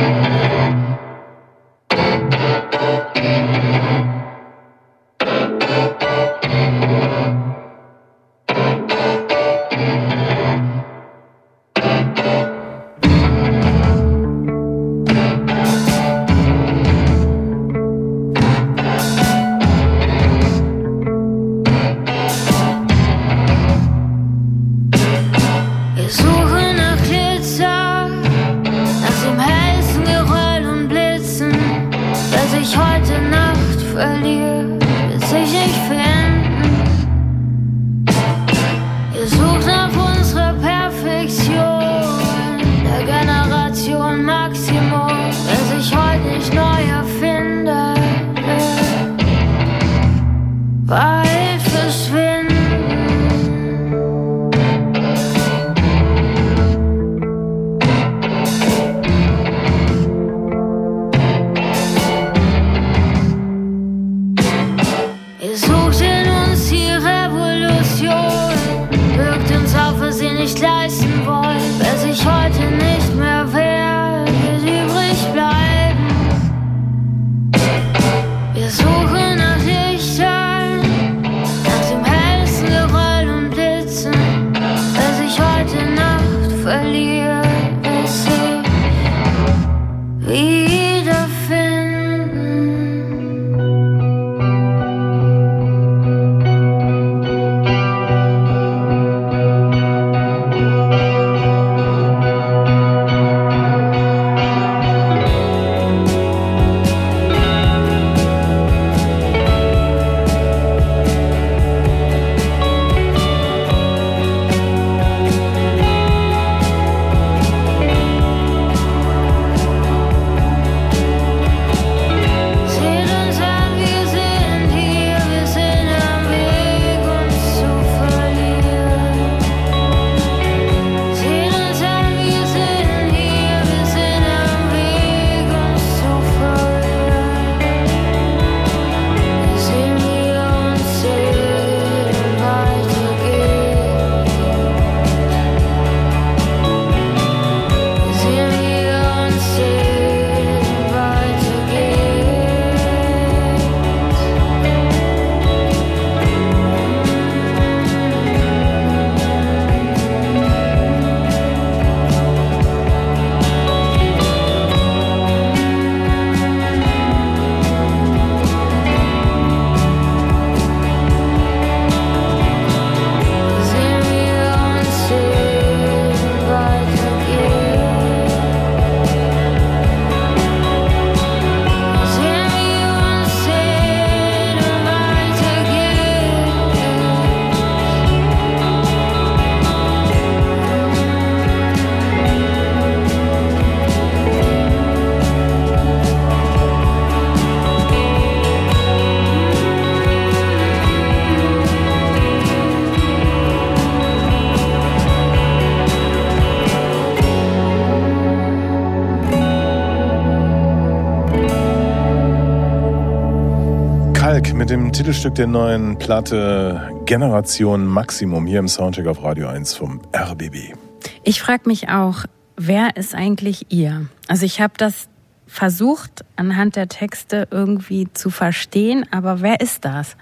Titelstück der neuen Platte Generation Maximum hier im Soundcheck auf Radio 1 vom RBB. Ich frage mich auch, wer ist eigentlich ihr? Also ich habe das versucht anhand der Texte irgendwie zu verstehen, aber wer ist das?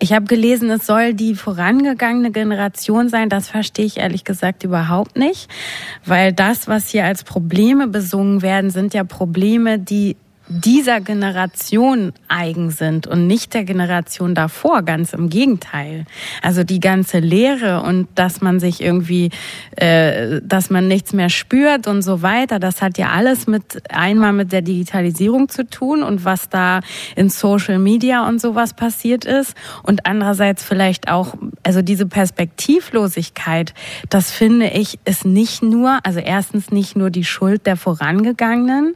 Ich habe gelesen, es soll die vorangegangene Generation sein. Das verstehe ich ehrlich gesagt überhaupt nicht, weil das, was hier als Probleme besungen werden, sind ja Probleme, die dieser Generation eigen sind und nicht der Generation davor, ganz im Gegenteil. Also die ganze Lehre und dass man sich irgendwie, äh, dass man nichts mehr spürt und so weiter, das hat ja alles mit einmal mit der Digitalisierung zu tun und was da in Social Media und sowas passiert ist und andererseits vielleicht auch, also diese Perspektivlosigkeit, das finde ich, ist nicht nur, also erstens nicht nur die Schuld der Vorangegangenen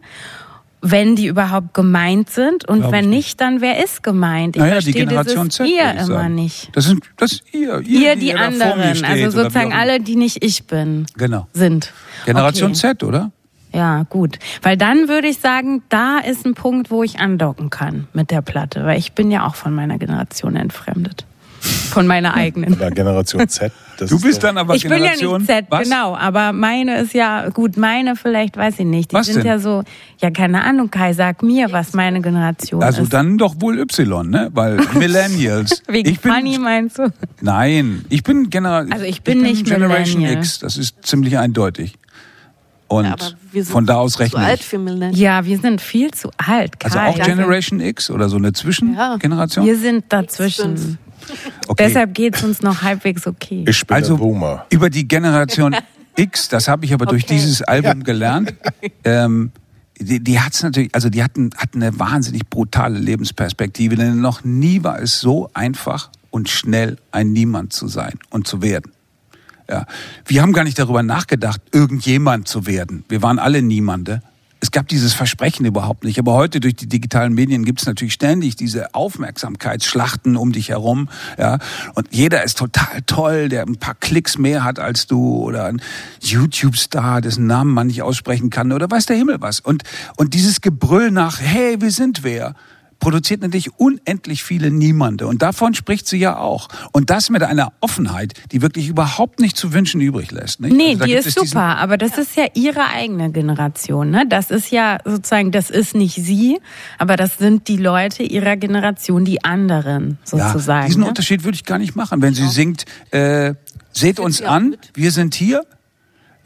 wenn die überhaupt gemeint sind und Glaub wenn ich nicht, dann wer ist gemeint? Ich Naja, die verstehe Generation dieses Z. ihr immer sagen. nicht. Das sind das ist ihr. Ihr, die, da vor mir anderen, also sozusagen alle, die nicht ich bin, Genau. sind. Generation okay. Z, oder? Ja, gut. Weil dann würde ich sagen, da ist ein Punkt, wo ich andocken kann mit der Platte, weil ich bin ja auch von meiner Generation entfremdet. Von meiner eigenen. Aber Generation Z, das Du ist bist dann aber Ich bin ja Generation. nicht Z, was? genau, aber meine ist ja, gut, meine vielleicht, weiß ich nicht. Die Was sind denn? ja so, ja, keine Ahnung, Kai, sag mir, was meine Generation Also ist. dann doch wohl Y, ne? Weil Millennials. Wegen ich bin, Funny meinst du? Nein, ich bin Generation. Also ich bin nicht Generation Millennial. X. Das ist ziemlich eindeutig. Und Ja, aber wir sind von da aus zu rechne alt ich. für Millennials. Ja, wir sind viel zu alt, Kai. Also auch Ja, Generation X oder so eine Zwischengeneration? Wir sind dazwischen. Okay. Deshalb geht's uns noch halbwegs okay. Ich bin Also der Boomer. über die Generation X, das habe ich aber durch Okay. dieses Album gelernt. Ähm, die, die hat's natürlich, also die hatten, hatten eine wahnsinnig brutale Lebensperspektive, denn noch nie war es so einfach und schnell ein Niemand zu sein und zu werden. Ja, wir haben gar nicht darüber nachgedacht, irgendjemand zu werden. Wir waren alle Niemande. Es gab dieses Versprechen überhaupt nicht. Aber heute durch die digitalen Medien gibt es natürlich ständig diese Aufmerksamkeitsschlachten um dich herum. Ja, und jeder ist total toll, der ein paar Klicks mehr hat als du oder ein YouTube-Star, dessen Namen man nicht aussprechen kann oder weiß der Himmel was. Und und dieses Gebrüll nach Hey, wir sind wer produziert natürlich unendlich viele Niemande. Und davon spricht sie ja auch. Und das mit einer Offenheit, die wirklich überhaupt nicht zu wünschen übrig lässt. Nicht? Nee, Also die ist super, aber das ist ja ihre eigene Generation. Ne? Das ist ja sozusagen, das ist nicht sie, aber das sind die Leute ihrer Generation, die anderen sozusagen. Ja, diesen ne? Unterschied würde ich gar nicht machen. Wenn sie singt, äh, seht uns an, mit? wir sind hier.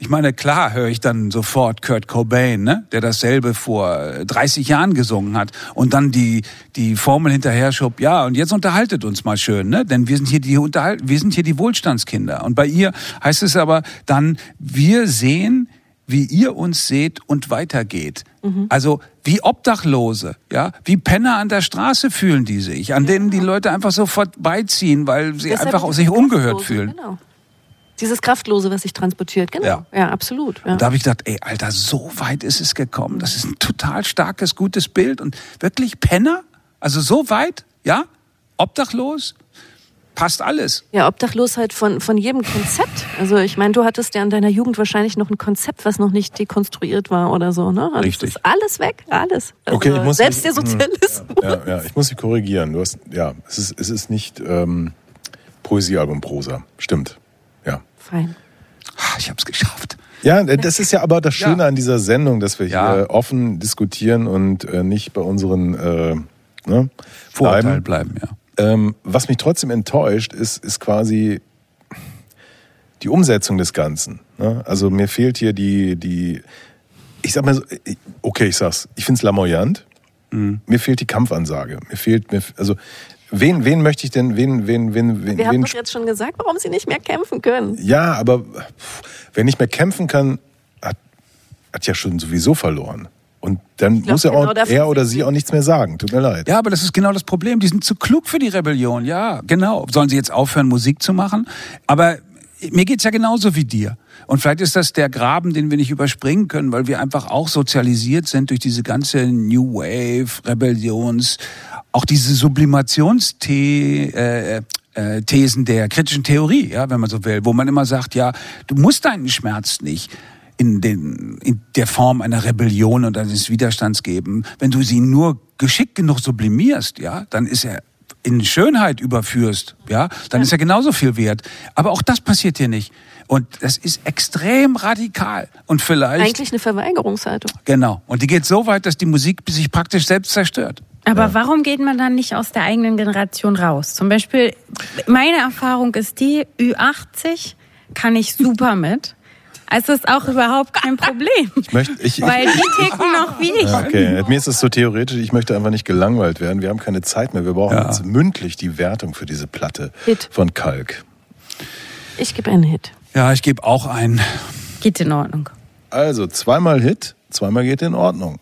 Ich meine, klar höre ich dann sofort Kurt Cobain, ne? der dasselbe vor äh, 30 Jahren gesungen hat und dann die die Formel hinterher schob, ja, und jetzt unterhaltet uns mal schön, ne? denn wir sind hier die Unterhalt wir sind hier die Wohlstandskinder und bei ihr heißt es aber dann wir sehen wie ihr uns seht und weitergeht. Mhm. Also wie Obdachlose, ja, wie Penner an der Straße fühlen die sich, an denen die Leute einfach sofort beiziehen, weil sie Deshalb einfach sich ungehört fühlen. Genau. Dieses Kraftlose, was sich transportiert, genau. Ja. Ja, absolut. Ja. Und da habe ich gedacht, ey, Alter, so weit ist es gekommen. Das ist ein total starkes, gutes Bild und wirklich Penner, also so weit, ja, obdachlos, passt alles. Ja, Obdachlosheit von, von jedem Konzept. Also ich meine, du hattest ja in deiner Jugend wahrscheinlich noch ein Konzept, was noch nicht dekonstruiert war oder so, ne? Also Richtig. Ist alles weg, alles. Also Okay, ich muss- selbst der Sozialismus. Ja, ja, ich muss Sie korrigieren. Du hast, ja, es ist, es ist nicht ähm, Poesiealbum Prosa. Stimmt. Fein. Ah, Ich habe es geschafft. Ja, das ist ja aber das Schöne Ja. an dieser Sendung, dass wir Ja. hier offen diskutieren und äh, nicht bei unseren äh, ne, Vorurteil bleiben. bleiben, ja. Ähm, was mich trotzdem enttäuscht, ist, ist quasi die Umsetzung des Ganzen. Ne? Also mir fehlt hier die, die, ich sag mal so, ich- okay, ich sag's, ich find's lamoyant. Mhm. Mir fehlt die Kampfansage. Mir fehlt, mir, also wen, wen möchte ich denn, wen, wen, wen, wen, Wir haben wen doch jetzt schon gesagt, warum sie nicht mehr kämpfen können. ja, aber wer nicht mehr kämpfen kann, hat, hat ja schon sowieso verloren. Und dann glaub, muss er, genau auch, er oder sie- auch nichts mehr sagen. Tut mir leid. Ja, aber das ist genau das Problem. Die sind zu klug für die Rebellion. Ja, genau. Sollen sie jetzt aufhören, Musik zu machen? Aber mir geht's ja genauso wie dir. Und vielleicht ist das der Graben, den wir nicht überspringen können, weil wir einfach auch sozialisiert sind durch diese ganze New Wave, Rebellions, auch diese Sublimationsthesen äh, äh, Thesen der kritischen Theorie, ja, wenn man so will, wo man immer sagt, ja, du musst deinen Schmerz nicht in, den, in der Form einer Rebellion und eines Widerstands geben. Wenn du sie nur geschickt genug sublimierst, ja, dann ist er in Schönheit überführst, ja, dann ist er genauso viel wert. Aber auch das passiert hier nicht. Und das ist extrem radikal. Und vielleicht. Eigentlich eine Verweigerungshaltung. Genau. Und die geht so weit, dass die Musik sich praktisch selbst zerstört. Aber ja. warum geht man dann nicht aus der eigenen Generation raus? Zum Beispiel, meine Erfahrung ist die, Ü80 kann ich super mit. Also ist auch überhaupt kein Problem. Ich möchte, ich, Weil die ticken noch wie ich. Okay, mir ist es so theoretisch, ich möchte einfach nicht gelangweilt werden. Wir haben keine Zeit mehr. Wir brauchen ja. jetzt mündlich die Wertung für diese Platte Hit. von Kalk. Ich gebe einen Hit. Ja, ich gebe auch einen. Geht in Ordnung. Also zweimal Hit, zweimal geht in Ordnung.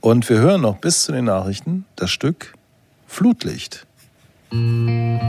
Und wir hören noch bis zu den Nachrichten das Stück Flutlicht. goldenes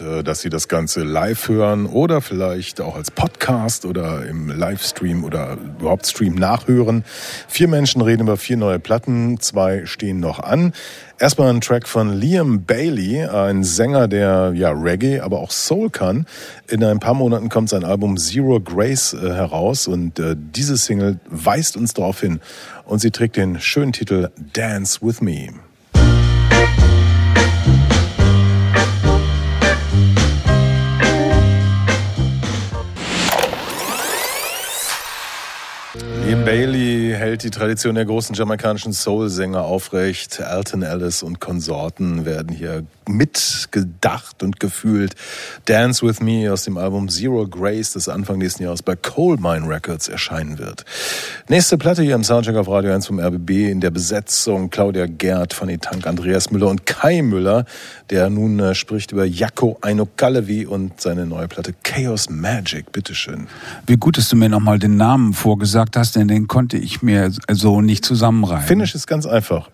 Äh, dass Sie das Ganze live hören oder vielleicht auch als Podcast oder im Livestream oder überhaupt Stream nachhören. Vier Menschen reden über vier neue Platten, zwei stehen noch an. Erstmal ein Track von Liam Bailey, ein Sänger, der ja Reggae, aber auch Soul kann. In ein paar Monaten kommt sein Album Zero Grace äh, heraus und äh, diese Single weist uns darauf hin und sie trägt den schönen Titel Dance with Me. Liam Bailey hält die Tradition der großen jamaikanischen Soul-Sänger aufrecht. Alton Ellis und Konsorten werden hier mitgedacht und gefühlt. Dance With Me aus dem Album Zero Grace, das Anfang nächsten Jahres bei Coal Mine Records erscheinen wird. Nächste Platte hier im Soundcheck auf Radio 1 vom RBB in der Besetzung Claudia Gerd, Fanny Tank, Andreas Müller und Kai Müller, der nun äh, spricht über Jaco Ainokalevi und seine neue Platte Chaos Magic. Bitteschön. Wie gut, dass du mir nochmal den Namen vorgesagt hast, denn den konnte ich mir so nicht zusammenreimen. Finish ist ganz einfach.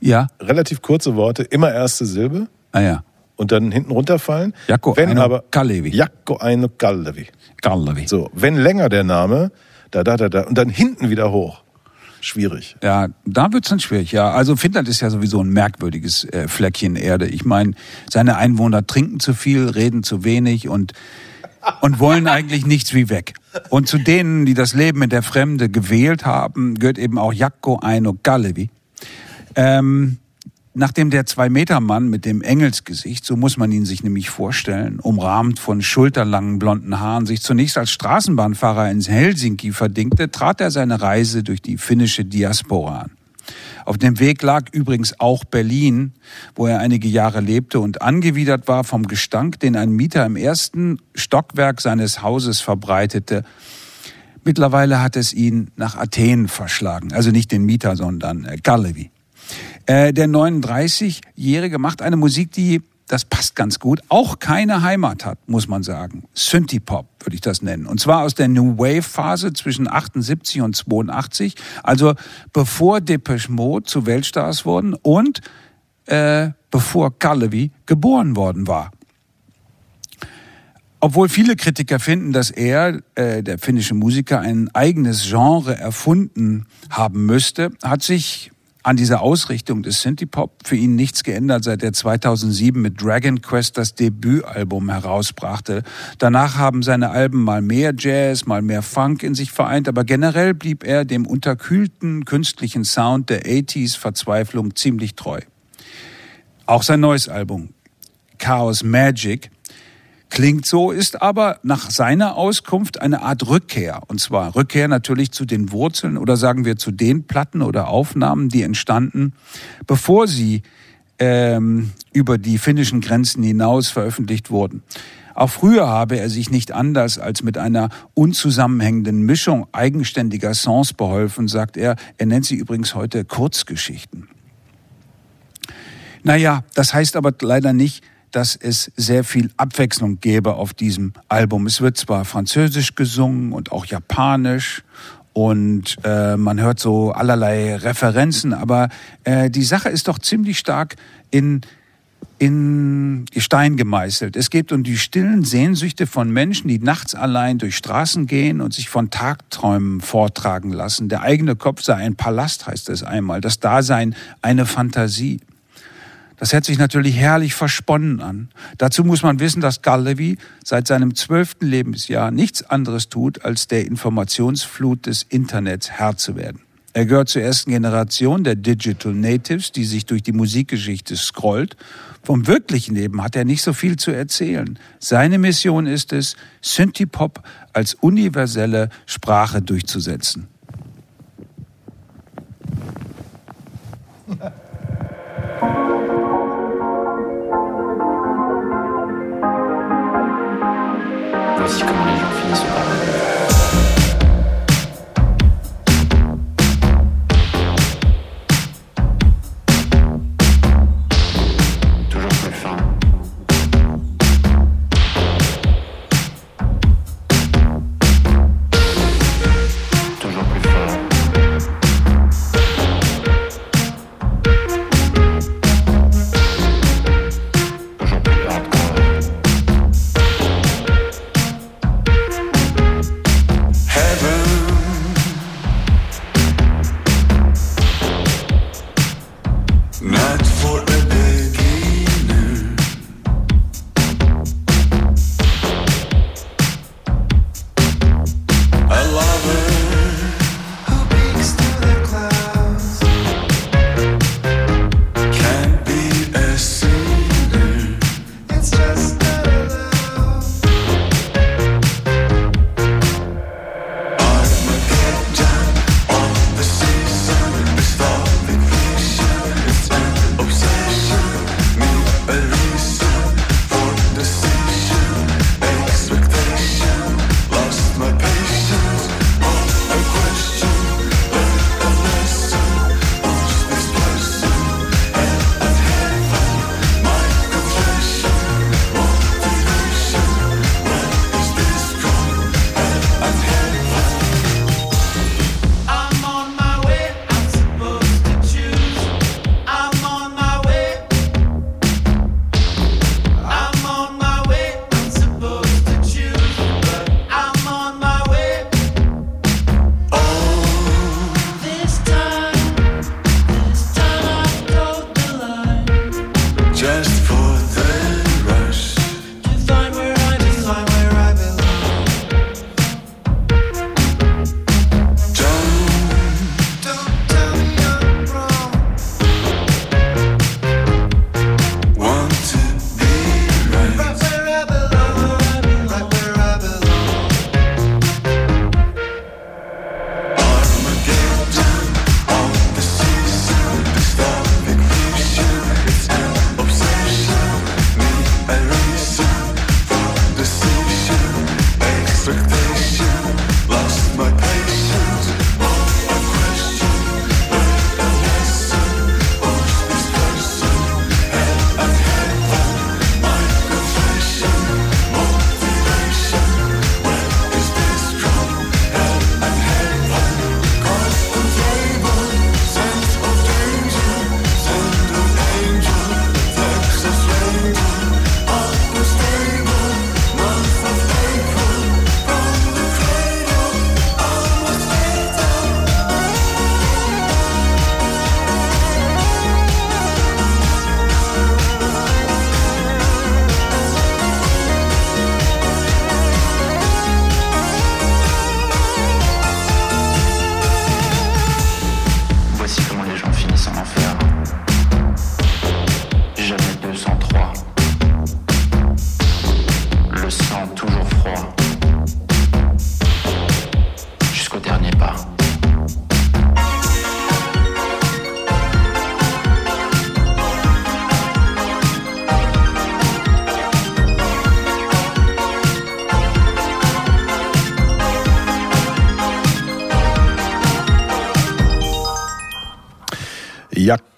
Ja? Relativ kurze Worte, immer erste Silbe. Ah ja. und dann hinten runterfallen. Jaakko wenn Aino aber Kalevi. Jaakko Aino Kalevi. Gallevi. So, wenn länger der Name, da da da da und dann hinten wieder hoch. schwierig. Ja, da wird's dann schwierig, ja. Also Finnland ist ja sowieso ein merkwürdiges äh, Fleckchen Erde. Ich meine, seine Einwohner trinken zu viel, reden zu wenig und und wollen eigentlich nichts wie weg. Und zu denen, die das Leben in der Fremde gewählt haben, gehört eben auch Jakko Aino Gallevi. Ähm, Nachdem der Zwei-Meter-Mann mit dem Engelsgesicht, so muss man ihn sich nämlich vorstellen, umrahmt von schulterlangen blonden Haaren, sich zunächst als Straßenbahnfahrer ins Helsinki verdingte, trat er seine Reise durch die finnische Diaspora an. Auf dem Weg lag übrigens auch Berlin, wo er einige Jahre lebte und angewidert war vom Gestank, den ein Mieter im ersten Stockwerk seines Hauses verbreitete. Mittlerweile hat es ihn nach Athen verschlagen, also nicht den Mieter, sondern äh, Gallevi. Äh, der 39-Jährige macht eine Musik, die das passt ganz gut, auch keine Heimat hat, muss man sagen. Synthie-Pop würde ich das nennen. Und zwar aus der New Wave-Phase zwischen 78 und 82, also bevor Depeche Mode zu Weltstars wurden und äh, bevor Gallevi geboren worden war. Obwohl viele Kritiker finden, dass er, äh, der finnische Musiker, ein eigenes Genre erfunden haben müsste, hat sich an dieser Ausrichtung des Synthie-Pop für ihn nichts geändert, seit er 2007 mit Dragon Quest das Debütalbum herausbrachte. Danach haben seine Alben mal mehr Jazz, mal mehr Funk in sich vereint, aber generell blieb er dem unterkühlten künstlichen Sound der 80s Verzweiflung ziemlich treu. Auch sein neues Album Chaos Magic klingt so, ist aber nach seiner Auskunft eine Art Rückkehr. Und zwar Rückkehr natürlich zu den Wurzeln oder sagen wir zu den Platten oder Aufnahmen, die entstanden, bevor sie ähm, über die finnischen Grenzen hinaus veröffentlicht wurden. Auch früher habe er sich nicht anders als mit einer unzusammenhängenden Mischung eigenständiger Songs beholfen, sagt er. Er nennt sie übrigens heute Kurzgeschichten. Naja, das heißt aber leider nicht, dass es sehr viel Abwechslung gäbe auf diesem Album. Es wird zwar französisch gesungen und auch japanisch und äh, man hört so allerlei Referenzen, aber äh, die Sache ist doch ziemlich stark in in Stein gemeißelt. Es geht um die stillen Sehnsüchte von Menschen, die nachts allein durch Straßen gehen und sich von Tagträumen vortragen lassen. Der eigene Kopf sei ein Palast, heißt es einmal. Das Dasein eine Fantasie. Das hört sich natürlich herrlich versponnen an. Dazu muss man wissen, dass Gallevi seit seinem zwölften Lebensjahr nichts anderes tut, als der Informationsflut des Internets Herr zu werden. Er gehört zur ersten Generation der Digital Natives, die sich durch die Musikgeschichte scrollt. Vom wirklichen Leben hat er nicht so viel zu erzählen. Seine Mission ist es, Synthie-Pop als universelle Sprache durchzusetzen. Voici comment les gens finissent par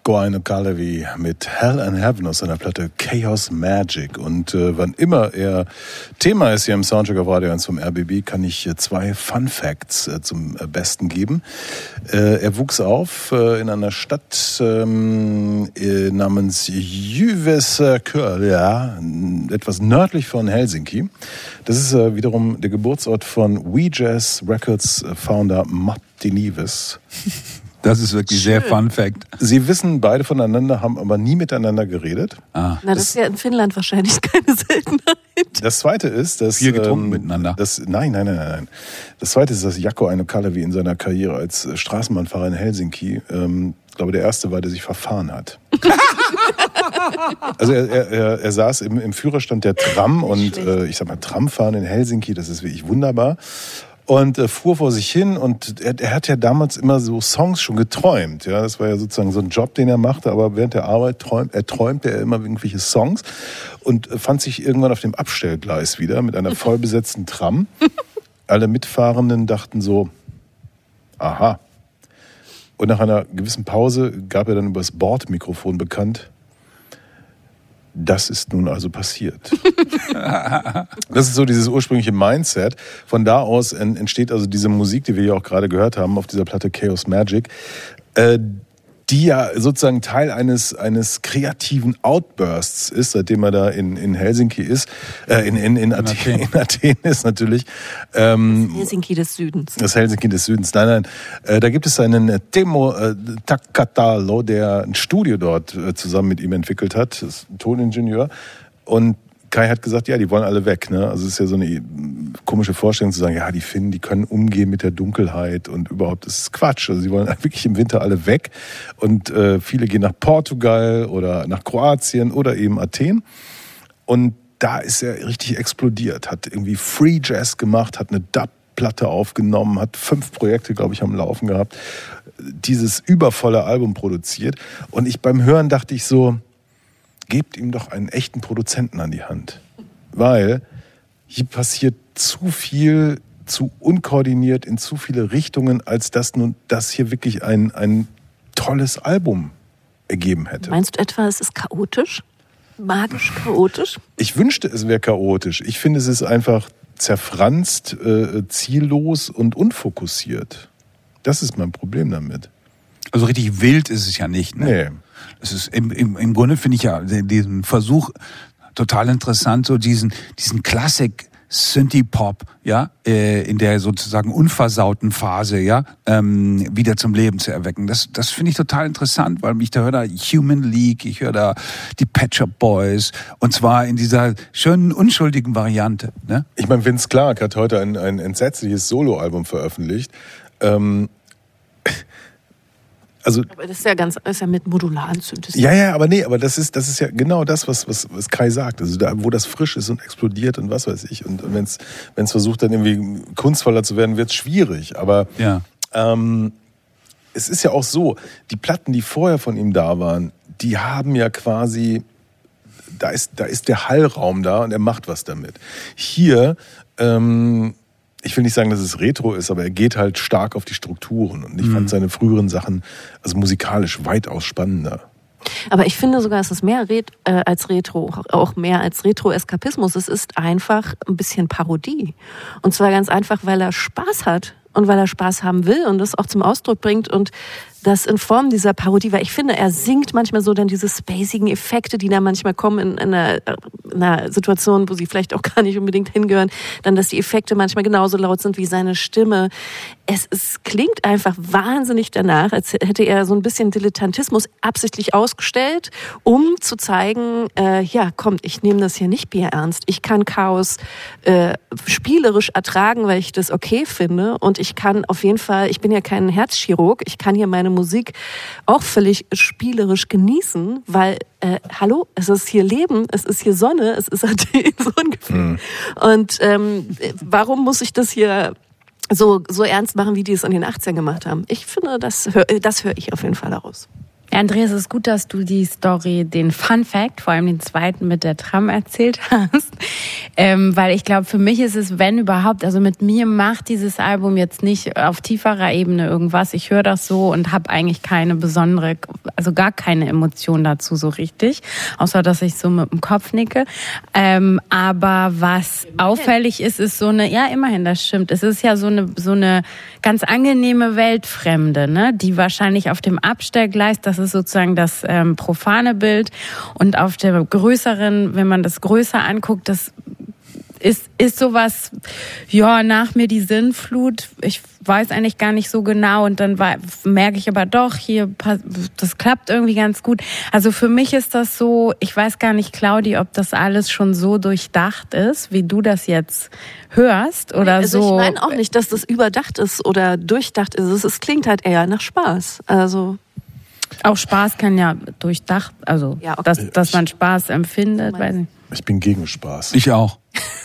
Jaco Ainokalevi mit Hell and Heaven aus seiner Platte Chaos Magic. Und äh, wann immer er Thema ist hier im Soundtrack auf Radio 1 vom RBB, kann ich äh, zwei Fun Facts äh, zum äh, Besten geben. Äh, er wuchs auf äh, in einer Stadt ähm, äh, namens Jyväskylä, ja, etwas nördlich von Helsinki. Das ist äh, wiederum der Geburtsort von We Jazz Records äh, Founder Matti Nieves. Das ist wirklich sehr Fun Fact. Sie wissen beide voneinander, haben aber nie miteinander geredet. Ah. Na, das ist ja in Finnland wahrscheinlich keine Seltenheit. Das zweite ist, dass. Viel getrunken miteinander. Das, nein, nein, nein, nein, nein. Das zweite ist, dass Jaakko Ainokalevi in seiner Karriere als äh, Straßenbahnfahrer in Helsinki, ähm, ich glaube, der erste war, der sich verfahren hat. also er, er, er, er saß im, im Führerstand der Tram und äh, ich sag mal, Tramfahren in Helsinki, das ist wirklich wunderbar. Und äh, fuhr vor sich hin und er, er hat ja damals immer so Songs schon geträumt. Ja, das war ja sozusagen so ein Job, den er machte, aber während der Arbeit träumt, er träumte er immer irgendwelche Songs und äh, fand sich irgendwann auf dem Abstellgleis wieder mit einer vollbesetzten Tram. Alle Mitfahrenden dachten so, aha. Und nach einer gewissen Pause gab er dann übers Bordmikrofon bekannt, das ist nun also passiert. das ist so dieses ursprüngliche Mindset. Von da aus en- entsteht also diese Musik, die wir ja auch gerade gehört haben auf dieser Platte Chaos Magic, äh, die ja sozusagen Teil eines, eines kreativen Outbursts ist, seitdem er da in, in Helsinki ist, äh, in, in, in, Athen, Athen. in Athen ist natürlich. Ähm, Helsinki des Südens. das Helsinki des Südens. Nein, nein. Äh, da gibt es einen Temo äh, Takatalo, der ein Studio dort äh, zusammen mit ihm entwickelt hat. Das ist ein Toningenieur. Und Kai hat gesagt, ja, die wollen alle weg. Ne? Also es ist ja so eine äh, komische Vorstellung zu sagen, ja, die Finnen, die können umgehen mit der Dunkelheit und überhaupt, das ist Quatsch. Also sie wollen wirklich im Winter alle weg. Und äh, viele gehen nach Portugal oder nach Kroatien oder eben Athen. Und da ist er richtig explodiert, hat irgendwie Free Jazz gemacht, hat eine Dub-Platte aufgenommen, hat fünf Projekte, glaube ich, am Laufen gehabt, dieses übervolle Album produziert. Und ich beim Hören dachte ich so, gebt ihm doch einen echten Produzenten an die Hand. Weil hier passiert zu viel, zu unkoordiniert in zu viele Richtungen, als dass nun das hier wirklich ein, ein tolles Album ergeben hätte. Meinst du etwa, es ist chaotisch? Magisch chaotisch? Ich wünschte, es wäre chaotisch. Ich finde, es ist einfach zerfranst, äh, ziellos und unfokussiert. Das ist mein Problem damit. Also richtig wild ist es ja nicht. Ne? Nee. Es ist im, im, im Grunde finde ich ja diesen Versuch total interessant, so diesen, diesen Klassik Synthie-Pop, ja, äh, in der sozusagen unversauten Phase, ja, ähm, wieder zum Leben zu erwecken. Das, das finde ich total interessant, weil ich da höre da Human League, ich höre da die Pet Shop Boys und zwar in dieser schönen unschuldigen Variante. Ne? Ich meine, Vince Clark hat heute ein, ein entsetzliches Soloalbum veröffentlicht. Ähm, also Aber das ist ja ganz, ist ja mit modularen Synthesizern. Ja, ja, aber nee, aber das ist, das ist ja genau das, was, was, was Kai sagt. Also da, wo das frisch ist und explodiert und was weiß ich. Und wenn es versucht, dann irgendwie kunstvoller zu werden, wird es schwierig. Aber Ja. ähm, es ist ja auch so, die Platten, die vorher von ihm da waren, die haben ja quasi, da ist, da ist der Hallraum da und er macht was damit. Hier, ähm, ich will nicht sagen, dass es Retro ist, aber er geht halt stark auf die Strukturen. Und ich fand seine früheren Sachen, also musikalisch, weitaus spannender. Aber ich finde sogar, es ist mehr Ret äh, als Retro, auch mehr als Retro-Eskapismus. Es ist einfach ein bisschen Parodie. Und zwar ganz einfach, weil er Spaß hat und weil er Spaß haben will und das auch zum Ausdruck bringt und das in Form dieser Parodie, weil ich finde, er singt manchmal so dann diese spacigen Effekte, die da manchmal kommen in, in, einer, in einer Situation, wo sie vielleicht auch gar nicht unbedingt hingehören, dann, dass die Effekte manchmal genauso laut sind wie seine Stimme. Es, es klingt einfach wahnsinnig danach, als hätte er so ein bisschen Dilettantismus absichtlich ausgestellt, um zu zeigen, äh, ja, komm, ich nehme das hier nicht bierernst. Ich kann Chaos äh, spielerisch ertragen, weil ich das okay finde und ich kann auf jeden Fall, ich bin ja kein Herzchirurg, ich kann hier meine Musik auch völlig spielerisch genießen, weil, äh, hallo, es ist hier Leben, es ist hier Sonne, es ist Athen, so ungefähr. Und ähm, warum muss ich das hier so, so ernst machen, wie die es in den 18 gemacht haben? Ich finde, das höre das hör ich auf jeden Fall daraus. Ja, Andreas, es ist gut, dass du die Story, den Fun Fact, vor allem den zweiten mit der Tram erzählt hast. Ähm, weil ich glaube, für mich ist es, wenn überhaupt, also mit mir macht dieses Album jetzt nicht auf tieferer Ebene irgendwas. Ich höre das so und habe eigentlich keine besondere, also gar keine Emotion dazu so richtig, außer dass ich so mit dem Kopf nicke. Ähm, aber was auffällig ist, ist so eine, ja, immerhin, das stimmt. Es ist ja so eine, so eine ganz angenehme Weltfremde, ne, die wahrscheinlich auf dem Abstellgleis, das ist sozusagen das ähm, profane Bild, und auf der größeren, wenn man das größer anguckt, das ist, ist sowas, ja, nach mir die Sinnflut. Ich weiß eigentlich gar nicht so genau und dann war, merke ich aber doch, hier, das klappt irgendwie ganz gut. Also für mich ist das so, ich weiß gar nicht, Claudi, ob das alles schon so durchdacht ist, wie du das jetzt hörst oder also so. ich meine auch nicht, dass das überdacht ist oder durchdacht ist. Es, es klingt halt eher nach Spaß. Also Auch Spaß kann ja durchdacht, also Ja, okay. dass, dass man Spaß empfindet, So weiß nicht. Ich bin gegen Spaß. Ich auch.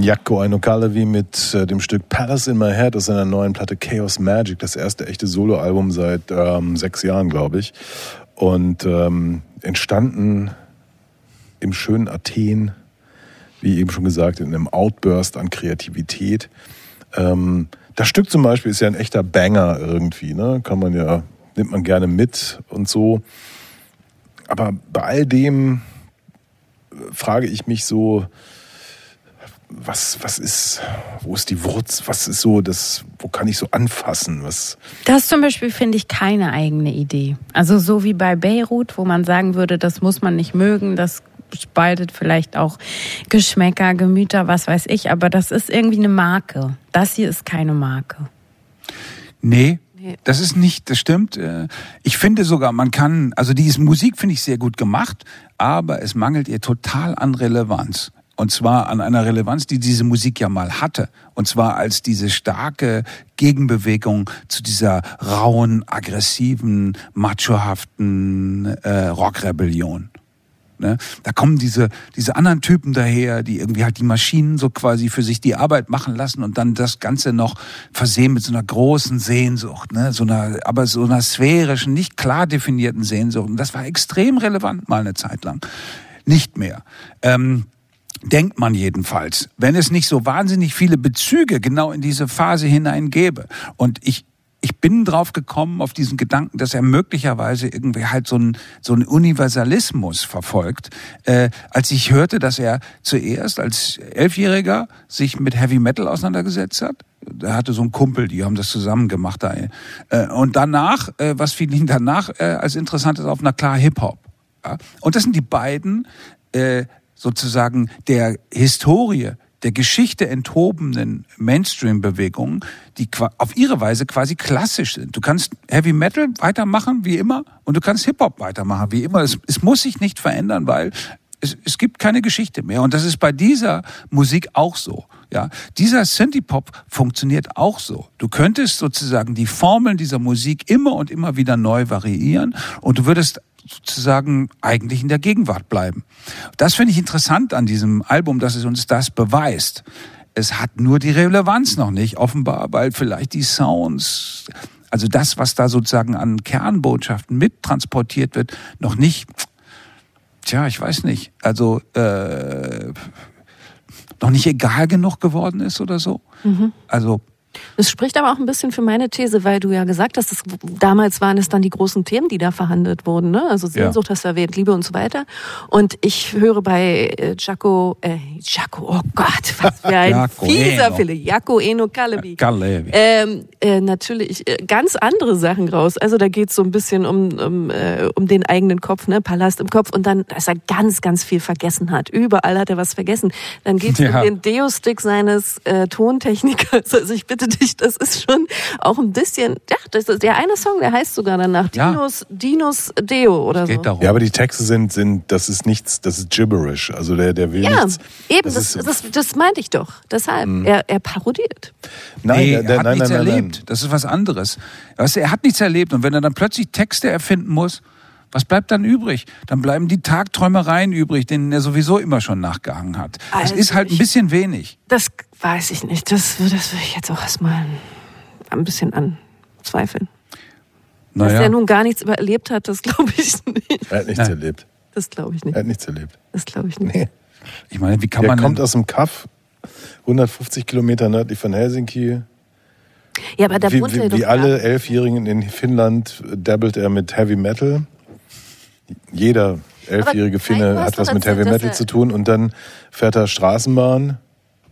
Jaco Ainokalevi mit äh, dem Stück Palace in My Head aus seiner neuen Platte Chaos Magic, das erste echte Soloalbum seit ähm, sechs Jahren, glaube ich. Und ähm, entstanden im schönen Athen, wie eben schon gesagt, in einem Outburst an Kreativität. Ähm, das Stück zum Beispiel ist ja ein echter Banger irgendwie, ne? Kann man ja nimmt man gerne mit und so. Aber bei all dem äh, frage ich mich so, was, was ist, wo ist die Wurz, was ist so das, wo kann ich so anfassen, was, Das zum Beispiel finde ich keine eigene Idee. Also so wie bei Beirut, wo man sagen würde, das muss man nicht mögen, das spaltet vielleicht auch Geschmäcker, Gemüter, was weiß ich, aber das ist irgendwie eine Marke. Das hier ist keine Marke. Nee, das ist nicht, das stimmt. Äh, Ich finde sogar, man kann, also diese Musik finde ich sehr gut gemacht, aber es mangelt ihr total an Relevanz. Und zwar an einer Relevanz, die diese Musik ja mal hatte. Und zwar als diese starke Gegenbewegung zu dieser rauen, aggressiven, machohaften äh, Rockrebellion. Ne? Da kommen diese, diese anderen Typen daher, die irgendwie halt die Maschinen so quasi für sich die Arbeit machen lassen und dann das Ganze noch versehen mit so einer großen Sehnsucht, ne? so einer, aber so einer sphärischen, nicht klar definierten Sehnsucht. Und das war extrem relevant mal eine Zeit lang. Nicht mehr. Ähm, denkt man jedenfalls, wenn es nicht so wahnsinnig viele Bezüge genau in diese Phase hinein gäbe. Und ich, ich bin drauf gekommen, auf diesen Gedanken, dass er möglicherweise irgendwie halt so einen so einen Universalismus verfolgt, äh, als ich hörte, dass er zuerst als Elfjähriger sich mit Heavy Metal auseinandergesetzt hat. Er hatte so einen Kumpel, die haben das zusammen gemacht. Da. Äh, und danach, äh, was fiel ihm danach äh, als interessantes auf, na klar, Hip-Hop. Ja? Und das sind die beiden äh, sozusagen der Historie, der Geschichte enthobenen Mainstream-Bewegungen, die auf ihre Weise quasi klassisch sind. Du kannst Heavy Metal weitermachen wie immer und du kannst Hip-Hop weitermachen wie immer. Es, es muss sich nicht verändern, weil es, es gibt keine Geschichte mehr. Und das ist bei dieser Musik auch so. Ja, dieser Synthie-Pop funktioniert auch so. Du könntest sozusagen die Formeln dieser Musik immer und immer wieder neu variieren und du würdest sozusagen eigentlich in der Gegenwart bleiben. Das finde ich interessant an diesem Album, dass es uns das beweist. Es hat nur die Relevanz noch nicht, offenbar, weil vielleicht die Sounds, also das, was da sozusagen an Kernbotschaften mittransportiert wird, noch nicht, tja, ich weiß nicht, also äh, noch nicht egal genug geworden ist oder so. Also Das spricht aber auch ein bisschen für meine These, weil du ja gesagt hast, dass damals waren es dann die großen Themen, die da verhandelt wurden. Ne? Also Sehnsucht hast du erwähnt, Liebe und so weiter. Und ich höre bei äh, Jaco, äh, Jaco, oh Gott, was für ein Jaco fieser Eno. Fille, Jaco Eno Kalebi. Kalevi. Ähm, äh, natürlich äh, ganz andere Sachen raus. Also da geht's so ein bisschen um, um, äh, um den eigenen Kopf, ne? Palast im Kopf. Und dann, dass er ganz, ganz viel vergessen hat. Überall hat er was vergessen. Dann geht's Ja. um den Deo-Stick seines äh, Tontechnikers. Also ich bitte dich, das ist schon auch ein bisschen, ja, das ist der eine Song, der heißt sogar danach Ja. Dinos, Dinos Deo oder geht so. darum. Ja, aber die Texte sind, sind, das ist nichts, das ist gibberish. Also der, der will Ja, nichts. eben, das das, ist- das, das, meinte ich doch. Deshalb, er, er parodiert. Nein, nee, der, er hat nein, nichts nein, nein, erlebt. nein. Das ist was anderes. Weißt du, er hat nichts erlebt. Und wenn er dann plötzlich Texte erfinden muss, was bleibt dann übrig? Dann bleiben die Tagträumereien übrig, denen er sowieso immer schon nachgehangen hat. Das Also ist halt ein bisschen wenig. Das weiß ich nicht. Das, das würde ich jetzt auch erstmal ein bisschen anzweifeln. Dass Naja. er nun gar nichts überlebt hat, das glaube ich nicht. Er hat nichts Nein. erlebt. Das glaube ich Er nicht. hat nichts erlebt. Das glaube ich nicht. Nee. Ich meine, wie kann Der man kommt denn, aus dem Kaff, 150 Kilometer nördlich von Helsinki. Ja, aber da wie wohnt er wie, wie alle Elfjährigen in Finnland dabbelt er mit Heavy Metal. Jeder elfjährige Finne hat was mit Heavy Metal zu tun und dann fährt er Straßenbahn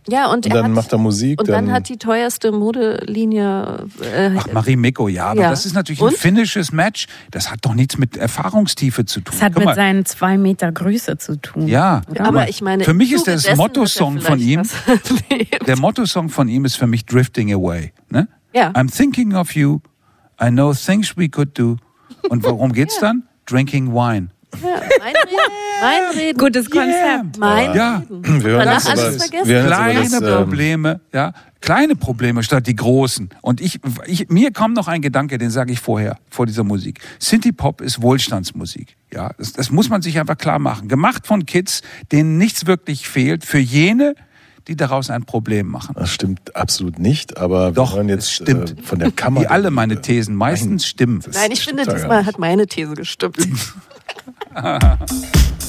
Ja, und, und dann hat, macht er Musik. und dann, hat die teuerste Modelinie. Äh, Ach, Marie Meko, ja, aber Ja. das ist natürlich ein Und? finnisches Match. Das hat doch nichts mit Erfahrungstiefe zu tun. Das hat Guck mit mal, seinen zwei Meter Größe zu tun. Ja, guck aber ich meine, für mich ist das Motto-Song von ihm, der Motto-Song von ihm ist für mich Drifting Away. Ne? Ja. I'm thinking of you. I know things we could do. Und worum geht's dann? Drinking wine. Ja, mein Reden. Mein Reden. Gutes Konzept. Mein Ja. Reden. wir hören alles vergessen. jetzt Kleine das, ähm, Probleme, ja, kleine Probleme statt die großen. Und ich, ich mir kommt noch ein Gedanke, den sage ich vorher, vor dieser Musik. Synthie Pop ist Wohlstandsmusik. Ja, das, das muss man sich einfach klar machen. Gemacht von Kids, denen nichts wirklich fehlt, für jene, die daraus ein Problem machen. Das stimmt absolut nicht, aber Doch, wir hören es jetzt stimmt. Äh, von der Kammer. Wie alle meine Thesen meistens stimmen. das Nein, ich finde, diesmal nicht. hat meine These gestimmt.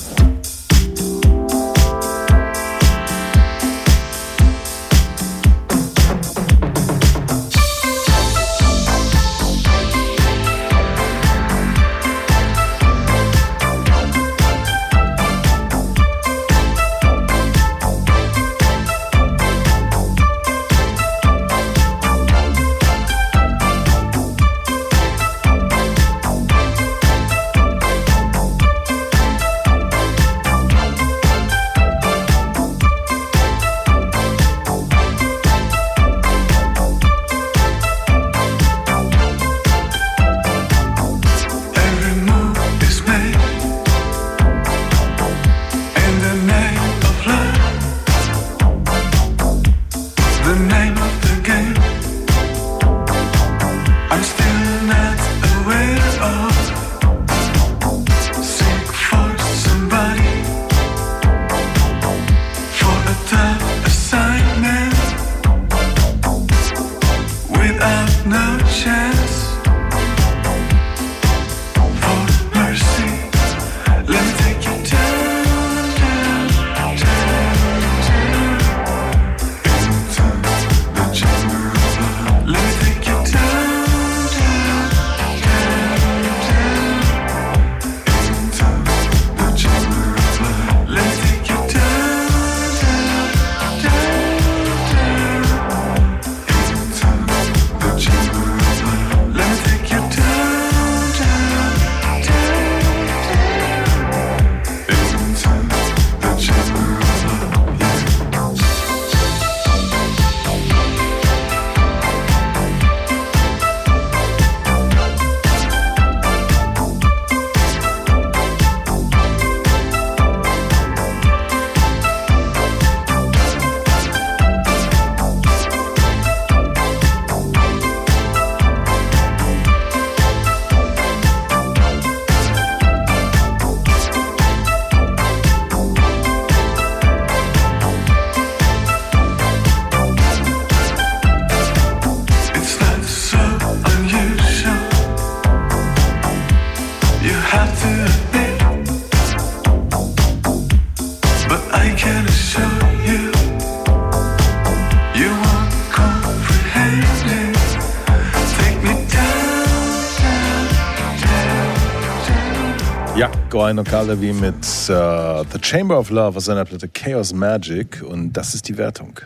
Goino Kalevi mit äh, The Chamber of Love aus seiner Platte Chaos Magic und das ist die Wertung.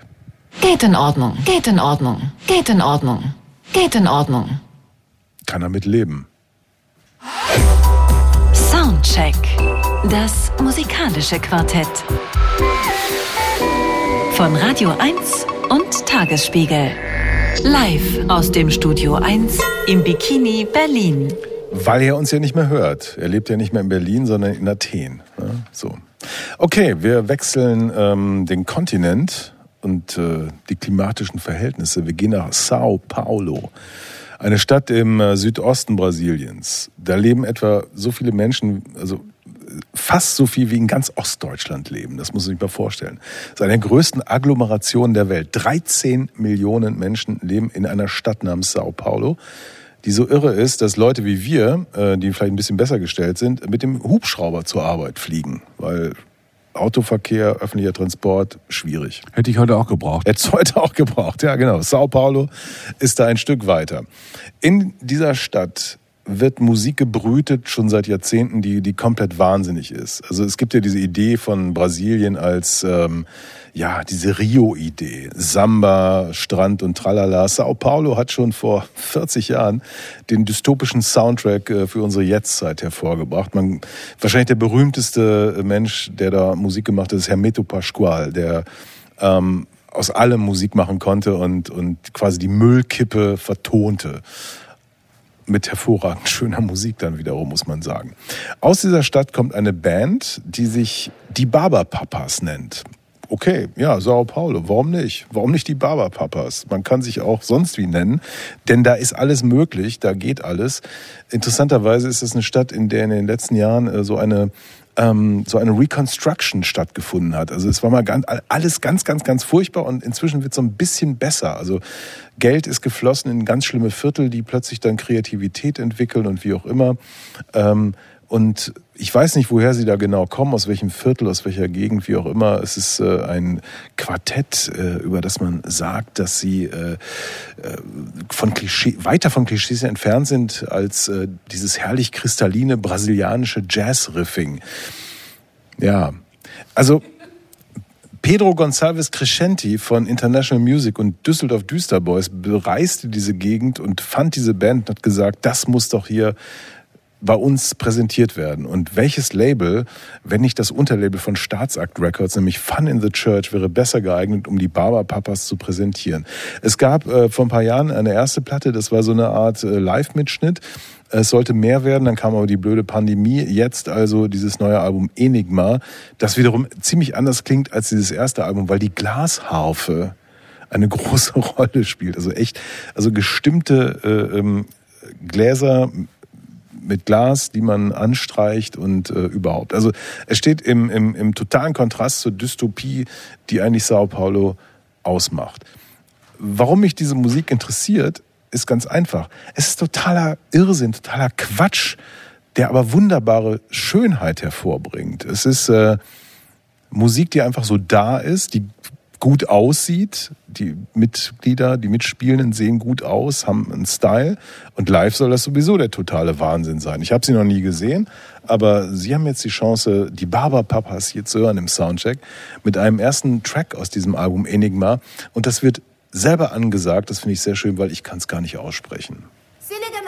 Geht in Ordnung, geht in Ordnung, geht in Ordnung, geht in Ordnung. Kann er mit leben. Soundcheck. Das musikalische Quartett. Von Radio 1 und Tagesspiegel. Live aus dem Studio 1 im Bikini Berlin. Weil er uns ja nicht mehr hört. Er lebt ja nicht mehr in Berlin, sondern in Athen. Ne? So. Okay, wir wechseln ähm, den Kontinent und äh, die klimatischen Verhältnisse. Wir gehen nach Sao Paulo. Eine Stadt im äh, Südosten Brasiliens. Da leben etwa so viele Menschen, also äh, fast so viel wie in ganz Ostdeutschland leben. Das muss man sich mal vorstellen. Das ist eine der größten Agglomerationen der Welt. 13 Millionen Menschen leben in einer Stadt namens Sao Paulo, die so irre ist, dass Leute wie wir, äh, die vielleicht ein bisschen besser gestellt sind, mit dem Hubschrauber zur Arbeit fliegen. Weil Autoverkehr, öffentlicher Transport, schwierig. Hätte ich heute auch gebraucht. Hätte es heute auch gebraucht, ja genau. Sao Paulo ist da ein Stück weiter. In dieser Stadt wird Musik gebrütet schon seit Jahrzehnten, die, die komplett wahnsinnig ist. Also es gibt ja diese Idee von Brasilien als ähm, ja diese Rio-Idee, Samba, Strand und Tralala. Sao Paulo hat schon vor 40 Jahren den dystopischen Soundtrack äh, für unsere Jetztzeit hervorgebracht. Man, wahrscheinlich der berühmteste Mensch, der da Musik gemacht hat, ist Hermeto Pascual, der ähm, aus allem Musik machen konnte und, und quasi die Müllkippe vertonte mit hervorragend schöner Musik dann wiederum, muss man sagen. Aus dieser Stadt kommt eine Band, die sich die Barberpapas nennt. Okay, ja, Sao Paulo, warum nicht? Warum nicht die Barberpapas? Man kann sich auch sonst wie nennen, denn da ist alles möglich, da geht alles. Interessanterweise ist es eine Stadt, in der in den letzten Jahren äh, so eine ähm, so eine Reconstruction stattgefunden hat. Also es war mal ganz, alles ganz, ganz, ganz furchtbar und inzwischen wird es so ein bisschen besser. Also Geld ist geflossen in ganz schlimme Viertel, die plötzlich dann Kreativität entwickeln und wie auch immer. Und ich weiß nicht, woher sie da genau kommen, aus welchem Viertel, aus welcher Gegend, wie auch immer. Es ist äh, ein Quartett, äh, über das man sagt, dass sie äh, äh von Klischee, weiter von Klischees entfernt sind als äh, dieses herrlich kristalline brasilianische Jazz-Riffing. Ja, also Pedro Gonçalves Crescenti von International Music und Düsseldorf Düsterboys bereiste diese Gegend und fand diese Band und hat gesagt, das muss doch hier bei uns präsentiert werden. Und welches Label, wenn nicht das Unterlabel von Staatsakt Records, nämlich Fun in the Church, wäre besser geeignet, um die Barber-Papas zu präsentieren. Es gab äh, vor ein paar Jahren eine erste Platte, das war so eine Art äh, Live-Mitschnitt. Es sollte mehr werden, dann kam aber die blöde Pandemie. Jetzt also dieses neue Album Enigma, das wiederum ziemlich anders klingt als dieses erste Album, weil die Glasharfe eine große Rolle spielt. Also echt, also gestimmte äh, ähm, Gläser mit Glas, die man anstreicht und äh, überhaupt. Also es steht im, im, im totalen Kontrast zur Dystopie, die eigentlich Sao Paulo ausmacht. Warum mich diese Musik interessiert, ist ganz einfach. Es ist totaler Irrsinn, totaler Quatsch, der aber wunderbare Schönheit hervorbringt. Es ist äh, Musik, die einfach so da ist, die gut aussieht. Die Mitglieder, die Mitspielenden sehen gut aus, haben einen Style. Und live soll das sowieso der totale Wahnsinn sein. Ich habe sie noch nie gesehen, aber sie haben jetzt die Chance, die Barber-Papas hier zu hören im Soundcheck mit einem ersten Track aus diesem Album Enigma. Und das wird selber angesagt. Das finde ich sehr schön, weil ich kann es gar nicht aussprechen. Se liga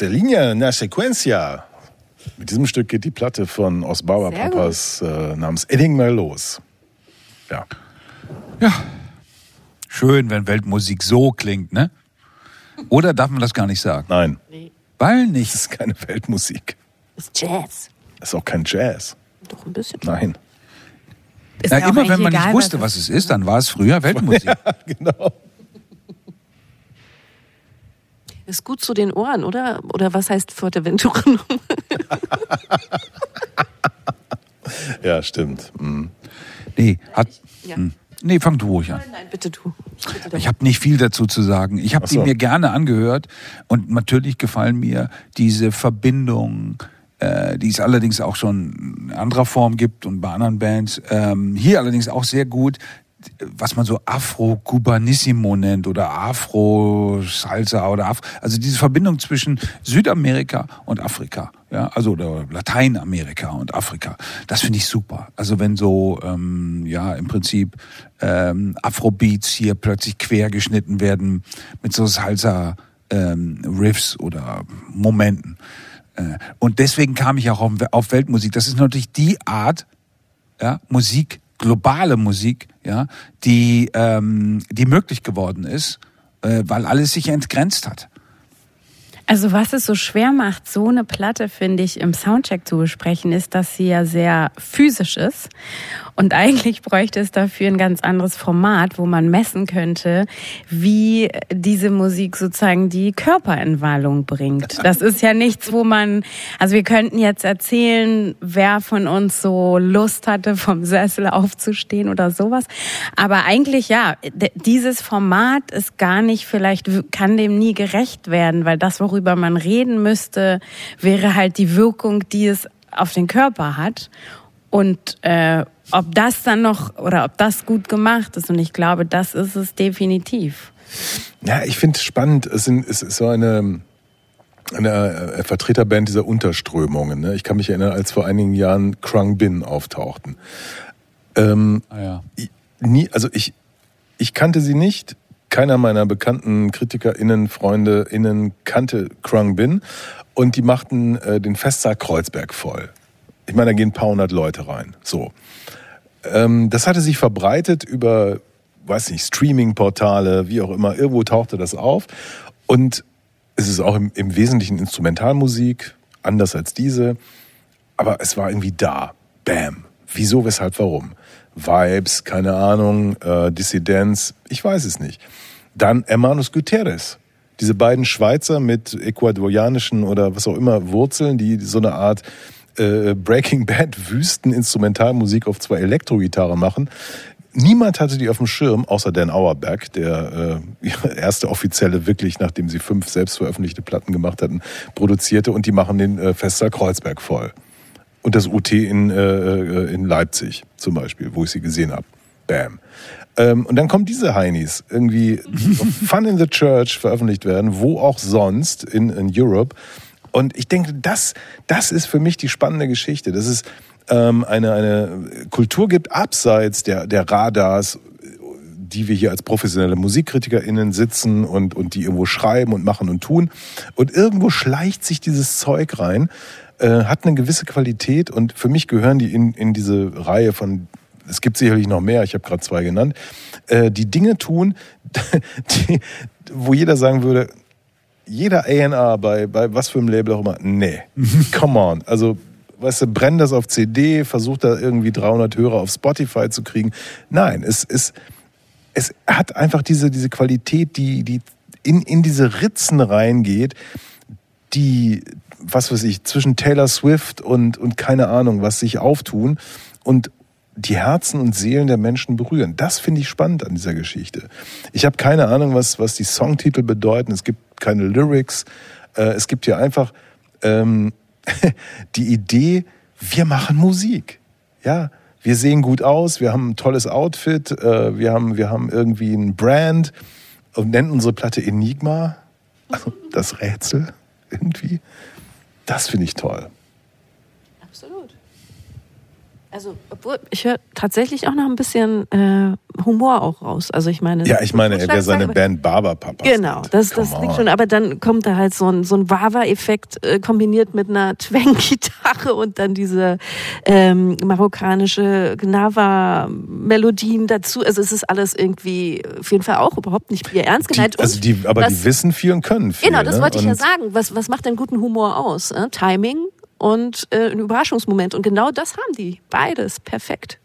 na. Celinha na Sequencia. Mit diesem Stück geht die Platte von Osbauer Sehr Papas äh, namens Enigma los. Ja. Ja. Schön, wenn Weltmusik so klingt, ne? Oder darf man das gar nicht sagen? Nein, Weil es nicht. ist keine Weltmusik. Das ist Jazz. Es ist auch kein Jazz. Doch ein bisschen. Nein. Ist Ja, ja auch immer wenn man nicht egal, wusste, was es ist, dann war es früher Weltmusik. genau. Ist gut zu den Ohren, oder? Oder was heißt Fuerteventura? Ja, stimmt. Mhm. Nee, hat. Ja. Hm. Nee, fang du ruhig an. Nein, bitte du. Bitte Ich habe nicht viel dazu zu sagen. Ich habe Ach so. mir gerne angehört und natürlich gefallen mir diese Verbindungen, äh, die es allerdings auch schon in anderer Form gibt und bei anderen Bands. Ähm, hier allerdings auch sehr gut, was man so Afro-Cubanissimo nennt oder Afro-Salsa oder Afro, also diese Verbindung zwischen Südamerika und Afrika, ja, also oder Lateinamerika und Afrika. Das finde ich super. Also wenn so, ähm, ja, im Prinzip ähm, Afrobeats hier plötzlich quer geschnitten werden mit so Salsa ähm, Riffs oder Momenten. Äh, und deswegen kam ich auch auf, auf Weltmusik. Das ist natürlich die Art, ja, Musik, globale Musik, ja, die, ähm, die möglich geworden ist, äh, weil alles sich entgrenzt hat. Also was es so schwer macht, so eine Platte, finde ich, im Soundcheck zu besprechen, ist, dass sie ja sehr physisch ist. Und eigentlich bräuchte es dafür ein ganz anderes Format, wo man messen könnte, wie diese Musik sozusagen die Körper in Wallung bringt. Das ist ja nichts, wo man, also wir könnten jetzt erzählen, wer von uns so Lust hatte, vom Sessel aufzustehen oder sowas. Aber eigentlich ja, dieses Format ist gar nicht, vielleicht kann dem nie gerecht werden, weil das, worüber man reden müsste, wäre halt die Wirkung, die es auf den Körper hat. Und äh, ob das dann noch oder ob das gut gemacht ist. Und ich glaube, das ist es definitiv. Ja, ich finde es spannend. Es, ist so eine, eine äh, Vertreterband dieser Unterströmungen. Ne? Ich kann mich erinnern, als vor einigen Jahren Krung Bin auftauchten. Ähm, Ah, ja. nie, also ich, ich kannte sie nicht. Keiner meiner bekannten KritikerInnen, FreundeInnen kannte Krung Bin. Und die machten äh, den Festsaal Kreuzberg voll. Ich meine, da gehen ein paar hundert Leute rein. So. Ähm, das hatte sich verbreitet über, weiß nicht, Streaming-Portale, wie auch immer. Irgendwo tauchte das auf. Und es ist auch im, im Wesentlichen Instrumentalmusik, anders als diese. Aber es war irgendwie da. Bam. Wieso, weshalb, warum? Vibes, keine Ahnung, äh, Dissidenz, ich weiß es nicht. Dann Hermanos Guterres. Diese beiden Schweizer mit ecuadorianischen oder was auch immer Wurzeln, die so eine Art äh, Breaking Bad Wüsten Instrumentalmusik auf zwei Elektrogitarre machen. Niemand hatte die auf dem Schirm, außer Dan Auerberg, der äh, ihre erste offizielle, wirklich, nachdem sie fünf selbst veröffentlichte Platten gemacht hatten, produzierte und die machen den äh, Festsaal Kreuzberg voll. Und das UT in, äh, in Leipzig zum Beispiel, wo ich sie gesehen habe. Bam. Ähm, und dann kommen diese Heinis irgendwie Fun in the Church veröffentlicht werden, wo auch sonst in, in Europe. Und ich denke, das, das ist für mich die spannende Geschichte. Dass es ähm, eine, eine Kultur gibt, abseits der, der Radars, die wir hier als professionelle MusikkritikerInnen sitzen und, und die irgendwo schreiben und machen und tun. Und irgendwo schleicht sich dieses Zeug rein, äh, hat eine gewisse Qualität und für mich gehören die in, in diese Reihe von, es gibt sicherlich noch mehr, ich habe gerade zwei genannt, äh, die Dinge tun, die, wo jeder sagen würde, jeder A&R bei, bei was für einem Label auch immer, nee, come on, also weißt du, brenn das auf CD, versuch da irgendwie 300 Hörer auf Spotify zu kriegen. Nein, es ist, es hat einfach diese, diese Qualität, die, die in, in diese Ritzen reingeht, die, was weiß ich, zwischen Taylor Swift und, und keine Ahnung, was sich auftun. Und die Herzen und Seelen der Menschen berühren. Das finde ich spannend an dieser Geschichte. Ich habe keine Ahnung, was, was die Songtitel bedeuten. Es gibt keine Lyrics. Äh, es gibt hier einfach ähm, die Idee, wir machen Musik. Ja, wir sehen gut aus, wir haben ein tolles Outfit, äh, wir, haben, wir haben irgendwie ein Brand und nennen unsere Platte Enigma. Also das Rätsel irgendwie. Das finde ich toll. Absolut. Also, obwohl, ich höre tatsächlich auch noch ein bisschen äh, Humor auch raus. Also ich meine. Ja, ich meine, er wäre seine Band Barberpapas. Genau, das, das liegt on. schon. Aber dann kommt da halt so ein, so ein Wawa-Effekt äh, kombiniert mit einer Twang-Gitarre und dann diese ähm, marokkanische Gnawa-Melodien dazu. Also es ist alles irgendwie auf jeden Fall auch überhaupt nicht Bier ernst gemeint. Die, also die, aber was- die wissen viel und können viel. Genau, das ne? wollte ich ja sagen. Was, was macht denn guten Humor aus? Äh? Timing und äh, ein Überraschungsmoment. Und genau das haben die. Beides. Perfekt.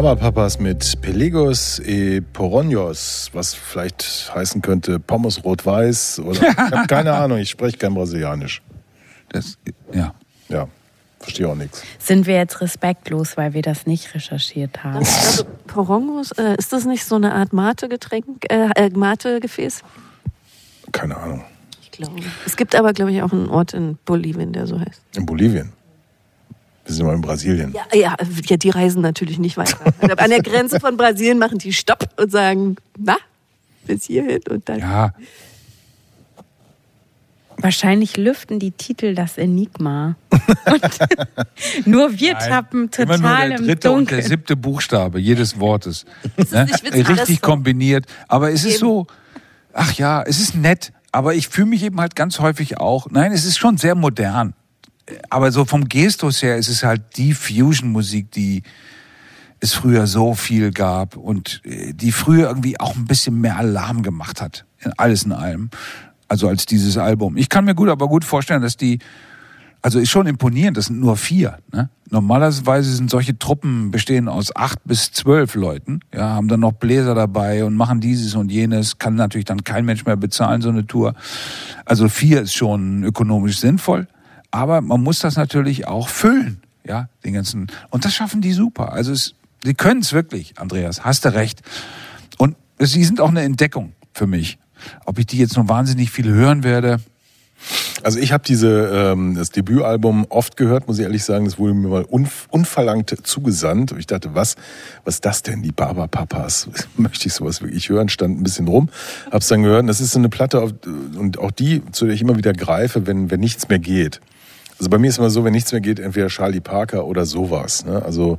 Barberpapas mit Pelegos e Poronhos, was vielleicht heißen könnte Pommes rot-weiß oder ich habe keine Ahnung, ich spreche kein Brasilianisch. Das, ja. Ja, verstehe auch nichts. Sind wir jetzt respektlos, weil wir das nicht recherchiert haben? Also Porongos, äh, ist das nicht so eine Art Mate-Getränk, äh, äh, Mate-Gefäß? Keine Ahnung. Ich glaube. Es gibt aber, glaube ich, auch einen Ort in Bolivien, der so heißt. In Bolivien. Wir sind mal in Brasilien. Ja, ja, ja, die reisen natürlich nicht weiter. An der Grenze von Brasilien machen die Stopp und sagen, na, bis hierhin und dann. Ja. Wahrscheinlich lüften die Titel das Enigma. Und nur wir Nein, tappen Immer nur total der im dritte und der siebte Buchstabe jedes Wortes. Ne? Richtig kombiniert. Aber es ist Eben. so, ach ja, es ist nett. Aber ich fühle mich eben halt ganz häufig auch, nein, es ist schon sehr modern. Aber so vom Gestus her ist es halt die Fusion-Musik, die es früher so viel gab und äh, die früher irgendwie auch ein bisschen mehr Alarm gemacht hat. Alles in allem. Also als dieses Album. Ich kann mir gut, aber gut vorstellen, dass die, also ist schon imponierend, das sind nur vier. Ne? Normalerweise sind solche Truppen bestehen aus acht bis zwölf Leuten, ja, haben dann noch Bläser dabei und machen dieses und jenes, kann natürlich dann kein Mensch mehr bezahlen, so eine Tour. Also vier ist schon ökonomisch sinnvoll, aber man muss das natürlich auch füllen, ja, den ganzen. Und das schaffen die super. Also es, sie können es wirklich, Andreas, hast du recht. Und sie sind auch eine Entdeckung für mich. Ob ich die jetzt noch wahnsinnig viel hören werde, Also ich habe diese ähm, das Debütalbum oft gehört, muss ich ehrlich sagen. Das wurde mir mal unverlangt zugesandt. Und ich dachte, was, was ist das denn? Die Barberpapas? Möchte ich sowas wirklich hören? Stand ein bisschen rum, hab's dann gehört. Und Das ist so eine Platte auf, und auch die, zu der ich immer wieder greife, wenn wenn nichts mehr geht. Also bei mir ist immer so, wenn nichts mehr geht, entweder Charlie Parker oder sowas. Ne? Also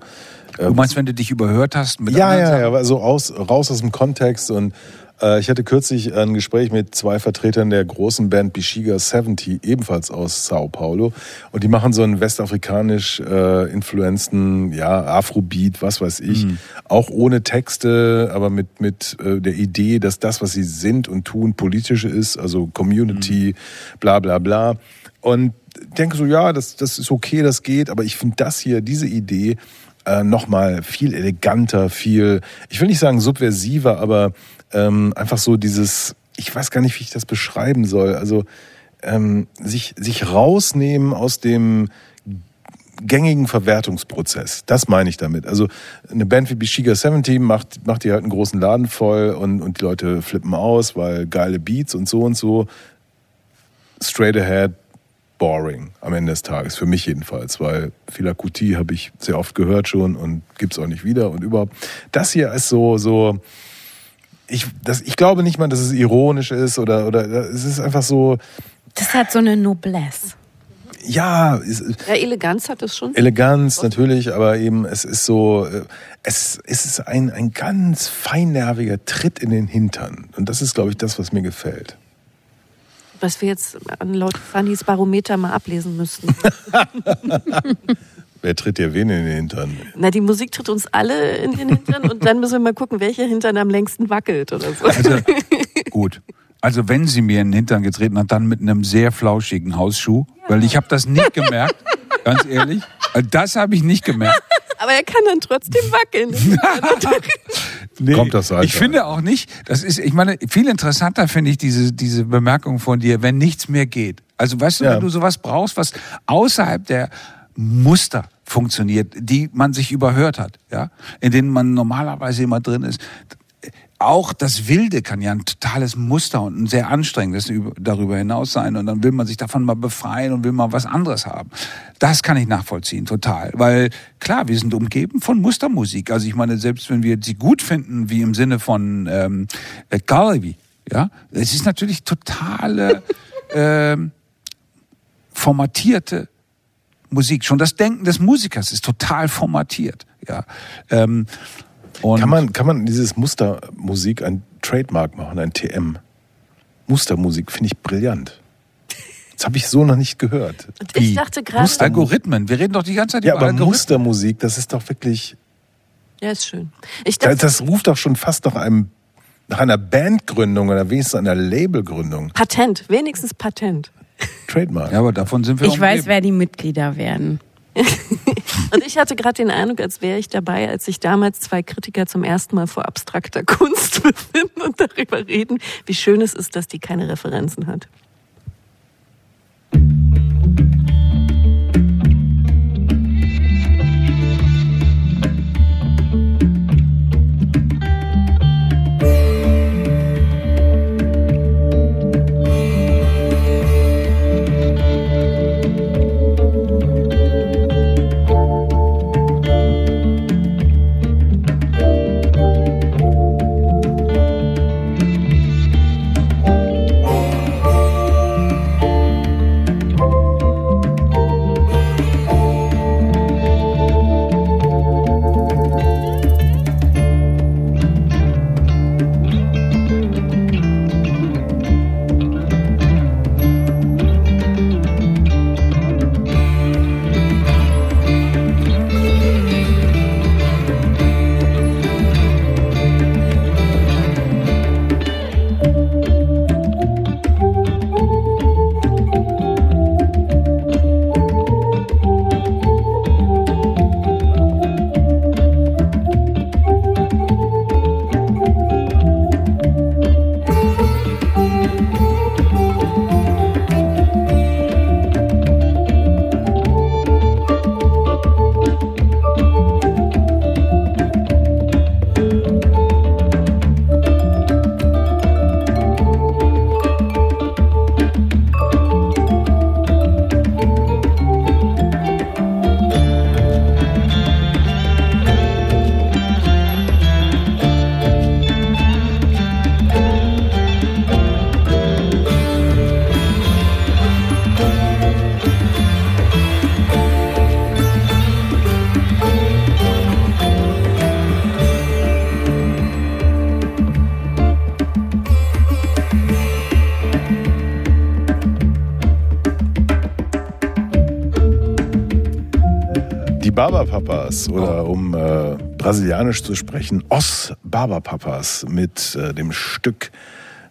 du meinst, wenn du dich überhört hast mit ja, ja, ja, aber so aus, raus aus dem Kontext und äh, ich hatte kürzlich ein Gespräch mit zwei Vertretern der großen Band Bishiga 70, ebenfalls aus Sao Paulo. Und die machen so einen westafrikanisch äh, influenzten, ja, Afrobeat, was weiß ich. Auch ohne Texte, aber mit, mit äh, der Idee, dass das, was sie sind und tun, politisch ist, also Community, bla bla bla. Und denke so, ja, das, das ist okay, das geht, aber ich finde das hier, diese Idee, äh, nochmal viel eleganter, viel, ich will nicht sagen subversiver, aber ähm, einfach so dieses, ich weiß gar nicht, wie ich das beschreiben soll. Also ähm, sich, sich rausnehmen aus dem gängigen Verwertungsprozess. Das meine ich damit. Also eine Band wie Bishiga 70 macht, macht die halt einen großen Laden voll und, und die Leute flippen aus, weil geile Beats und so und so. Straight ahead, boring am Ende des Tages, für mich jedenfalls, weil Fila Kuti habe ich sehr oft gehört schon und gibt's auch nicht wieder und überhaupt. Das hier ist so, so, ich, das, ich glaube nicht mal, dass es ironisch ist oder, oder es ist einfach so, Das hat so eine Noblesse. ja, es, Ja, Eleganz hat es schon. Eleganz natürlich, aber eben es ist so, äh, es, es ist ein, ein ganz feinnerviger Tritt in den Hintern. Und das ist, glaube ich, das, was mir gefällt. Was wir jetzt an laut Fannys Barometer mal ablesen müssten. Wer tritt dir wen in den Hintern? Na, die Musik tritt uns alle in den Hintern und dann müssen wir mal gucken, welcher Hintern am längsten wackelt oder so. Also, gut. Also wenn sie mir in den Hintern getreten hat, dann mit einem sehr flauschigen Hausschuh, weil ich habe das nicht gemerkt, ganz ehrlich. Also Das habe ich nicht gemerkt. Aber er kann dann trotzdem wackeln. Nee, Kommt das Alter. Ich finde auch nicht, das ist, ich meine, viel interessanter finde ich diese, diese Bemerkung von dir, wenn nichts mehr geht. Also weißt du, Ja. wenn du sowas brauchst, was außerhalb der Muster funktioniert, die man sich überhört hat, ja, in denen man normalerweise immer drin ist. Auch das Wilde kann ja ein totales Muster und ein sehr anstrengendes über- darüber hinaus sein. Und dann will man sich davon mal befreien und will mal was anderes haben. Das kann ich nachvollziehen, total. Weil klar, wir sind umgeben von Mustermusik. Also ich meine, selbst wenn wir sie gut finden, wie im Sinne von ähm, äh, Garvey, ja, es ist natürlich totale ähm, formatierte Musik. Schon das Denken des Musikers ist total formatiert. Ja. Ähm, und Kann man, kann man dieses Mustermusik ein Trademark machen, ein TM? Mustermusik finde ich brillant. Das habe ich so noch nicht gehört. Und ich dachte gerade, Algorithmen. Wir reden doch die ganze Zeit Ja, über aber Algorithmen. Mustermusik, das ist doch wirklich, ja, ist schön. Ich das, dachte, das ruft doch schon fast nach einem, nach einer Bandgründung oder wenigstens einer Labelgründung. Patent, wenigstens Patent. Trademark. Ja, aber davon sind wir Ich weiß, wer die Mitglieder werden. Und ich hatte gerade den Eindruck, als wäre ich dabei, als sich damals zwei Kritiker zum ersten Mal vor abstrakter Kunst befinden und darüber reden, wie schön es ist, dass die keine Referenzen hat. Barberpapas oder um äh, brasilianisch zu sprechen, Os Barberpapas mit äh, dem Stück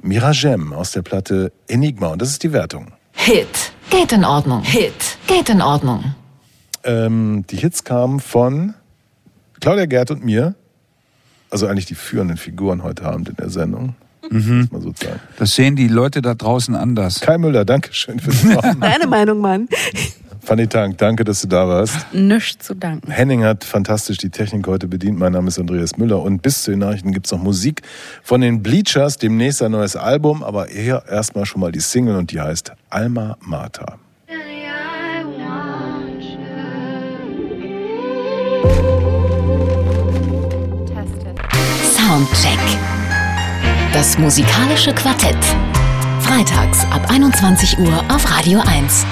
Miragem aus der Platte Enigma. Und das ist die Wertung. Hit. Geht in Ordnung. Hit. Geht in Ordnung. Ähm, die Hits kamen von Claudia Gerd und mir. Also eigentlich die führenden Figuren heute Abend in der Sendung. Muss man so sagen. Das sehen die Leute da draußen anders. Kai Müller, danke schön fürs Machen. Deine Meinung, Mann. Fanny Tank, danke, dass du da warst. Nichts zu danken. Henning hat fantastisch die Technik heute bedient. Mein Name ist Andreas Müller und bis zu den Nachrichten gibt's noch Musik von den Bleachers, demnächst ein neues Album, aber hier erstmal schon mal die Single und die heißt Alma Mater. Soundcheck. Das musikalische Quartett. Freitags ab 21 Uhr auf Radio 1.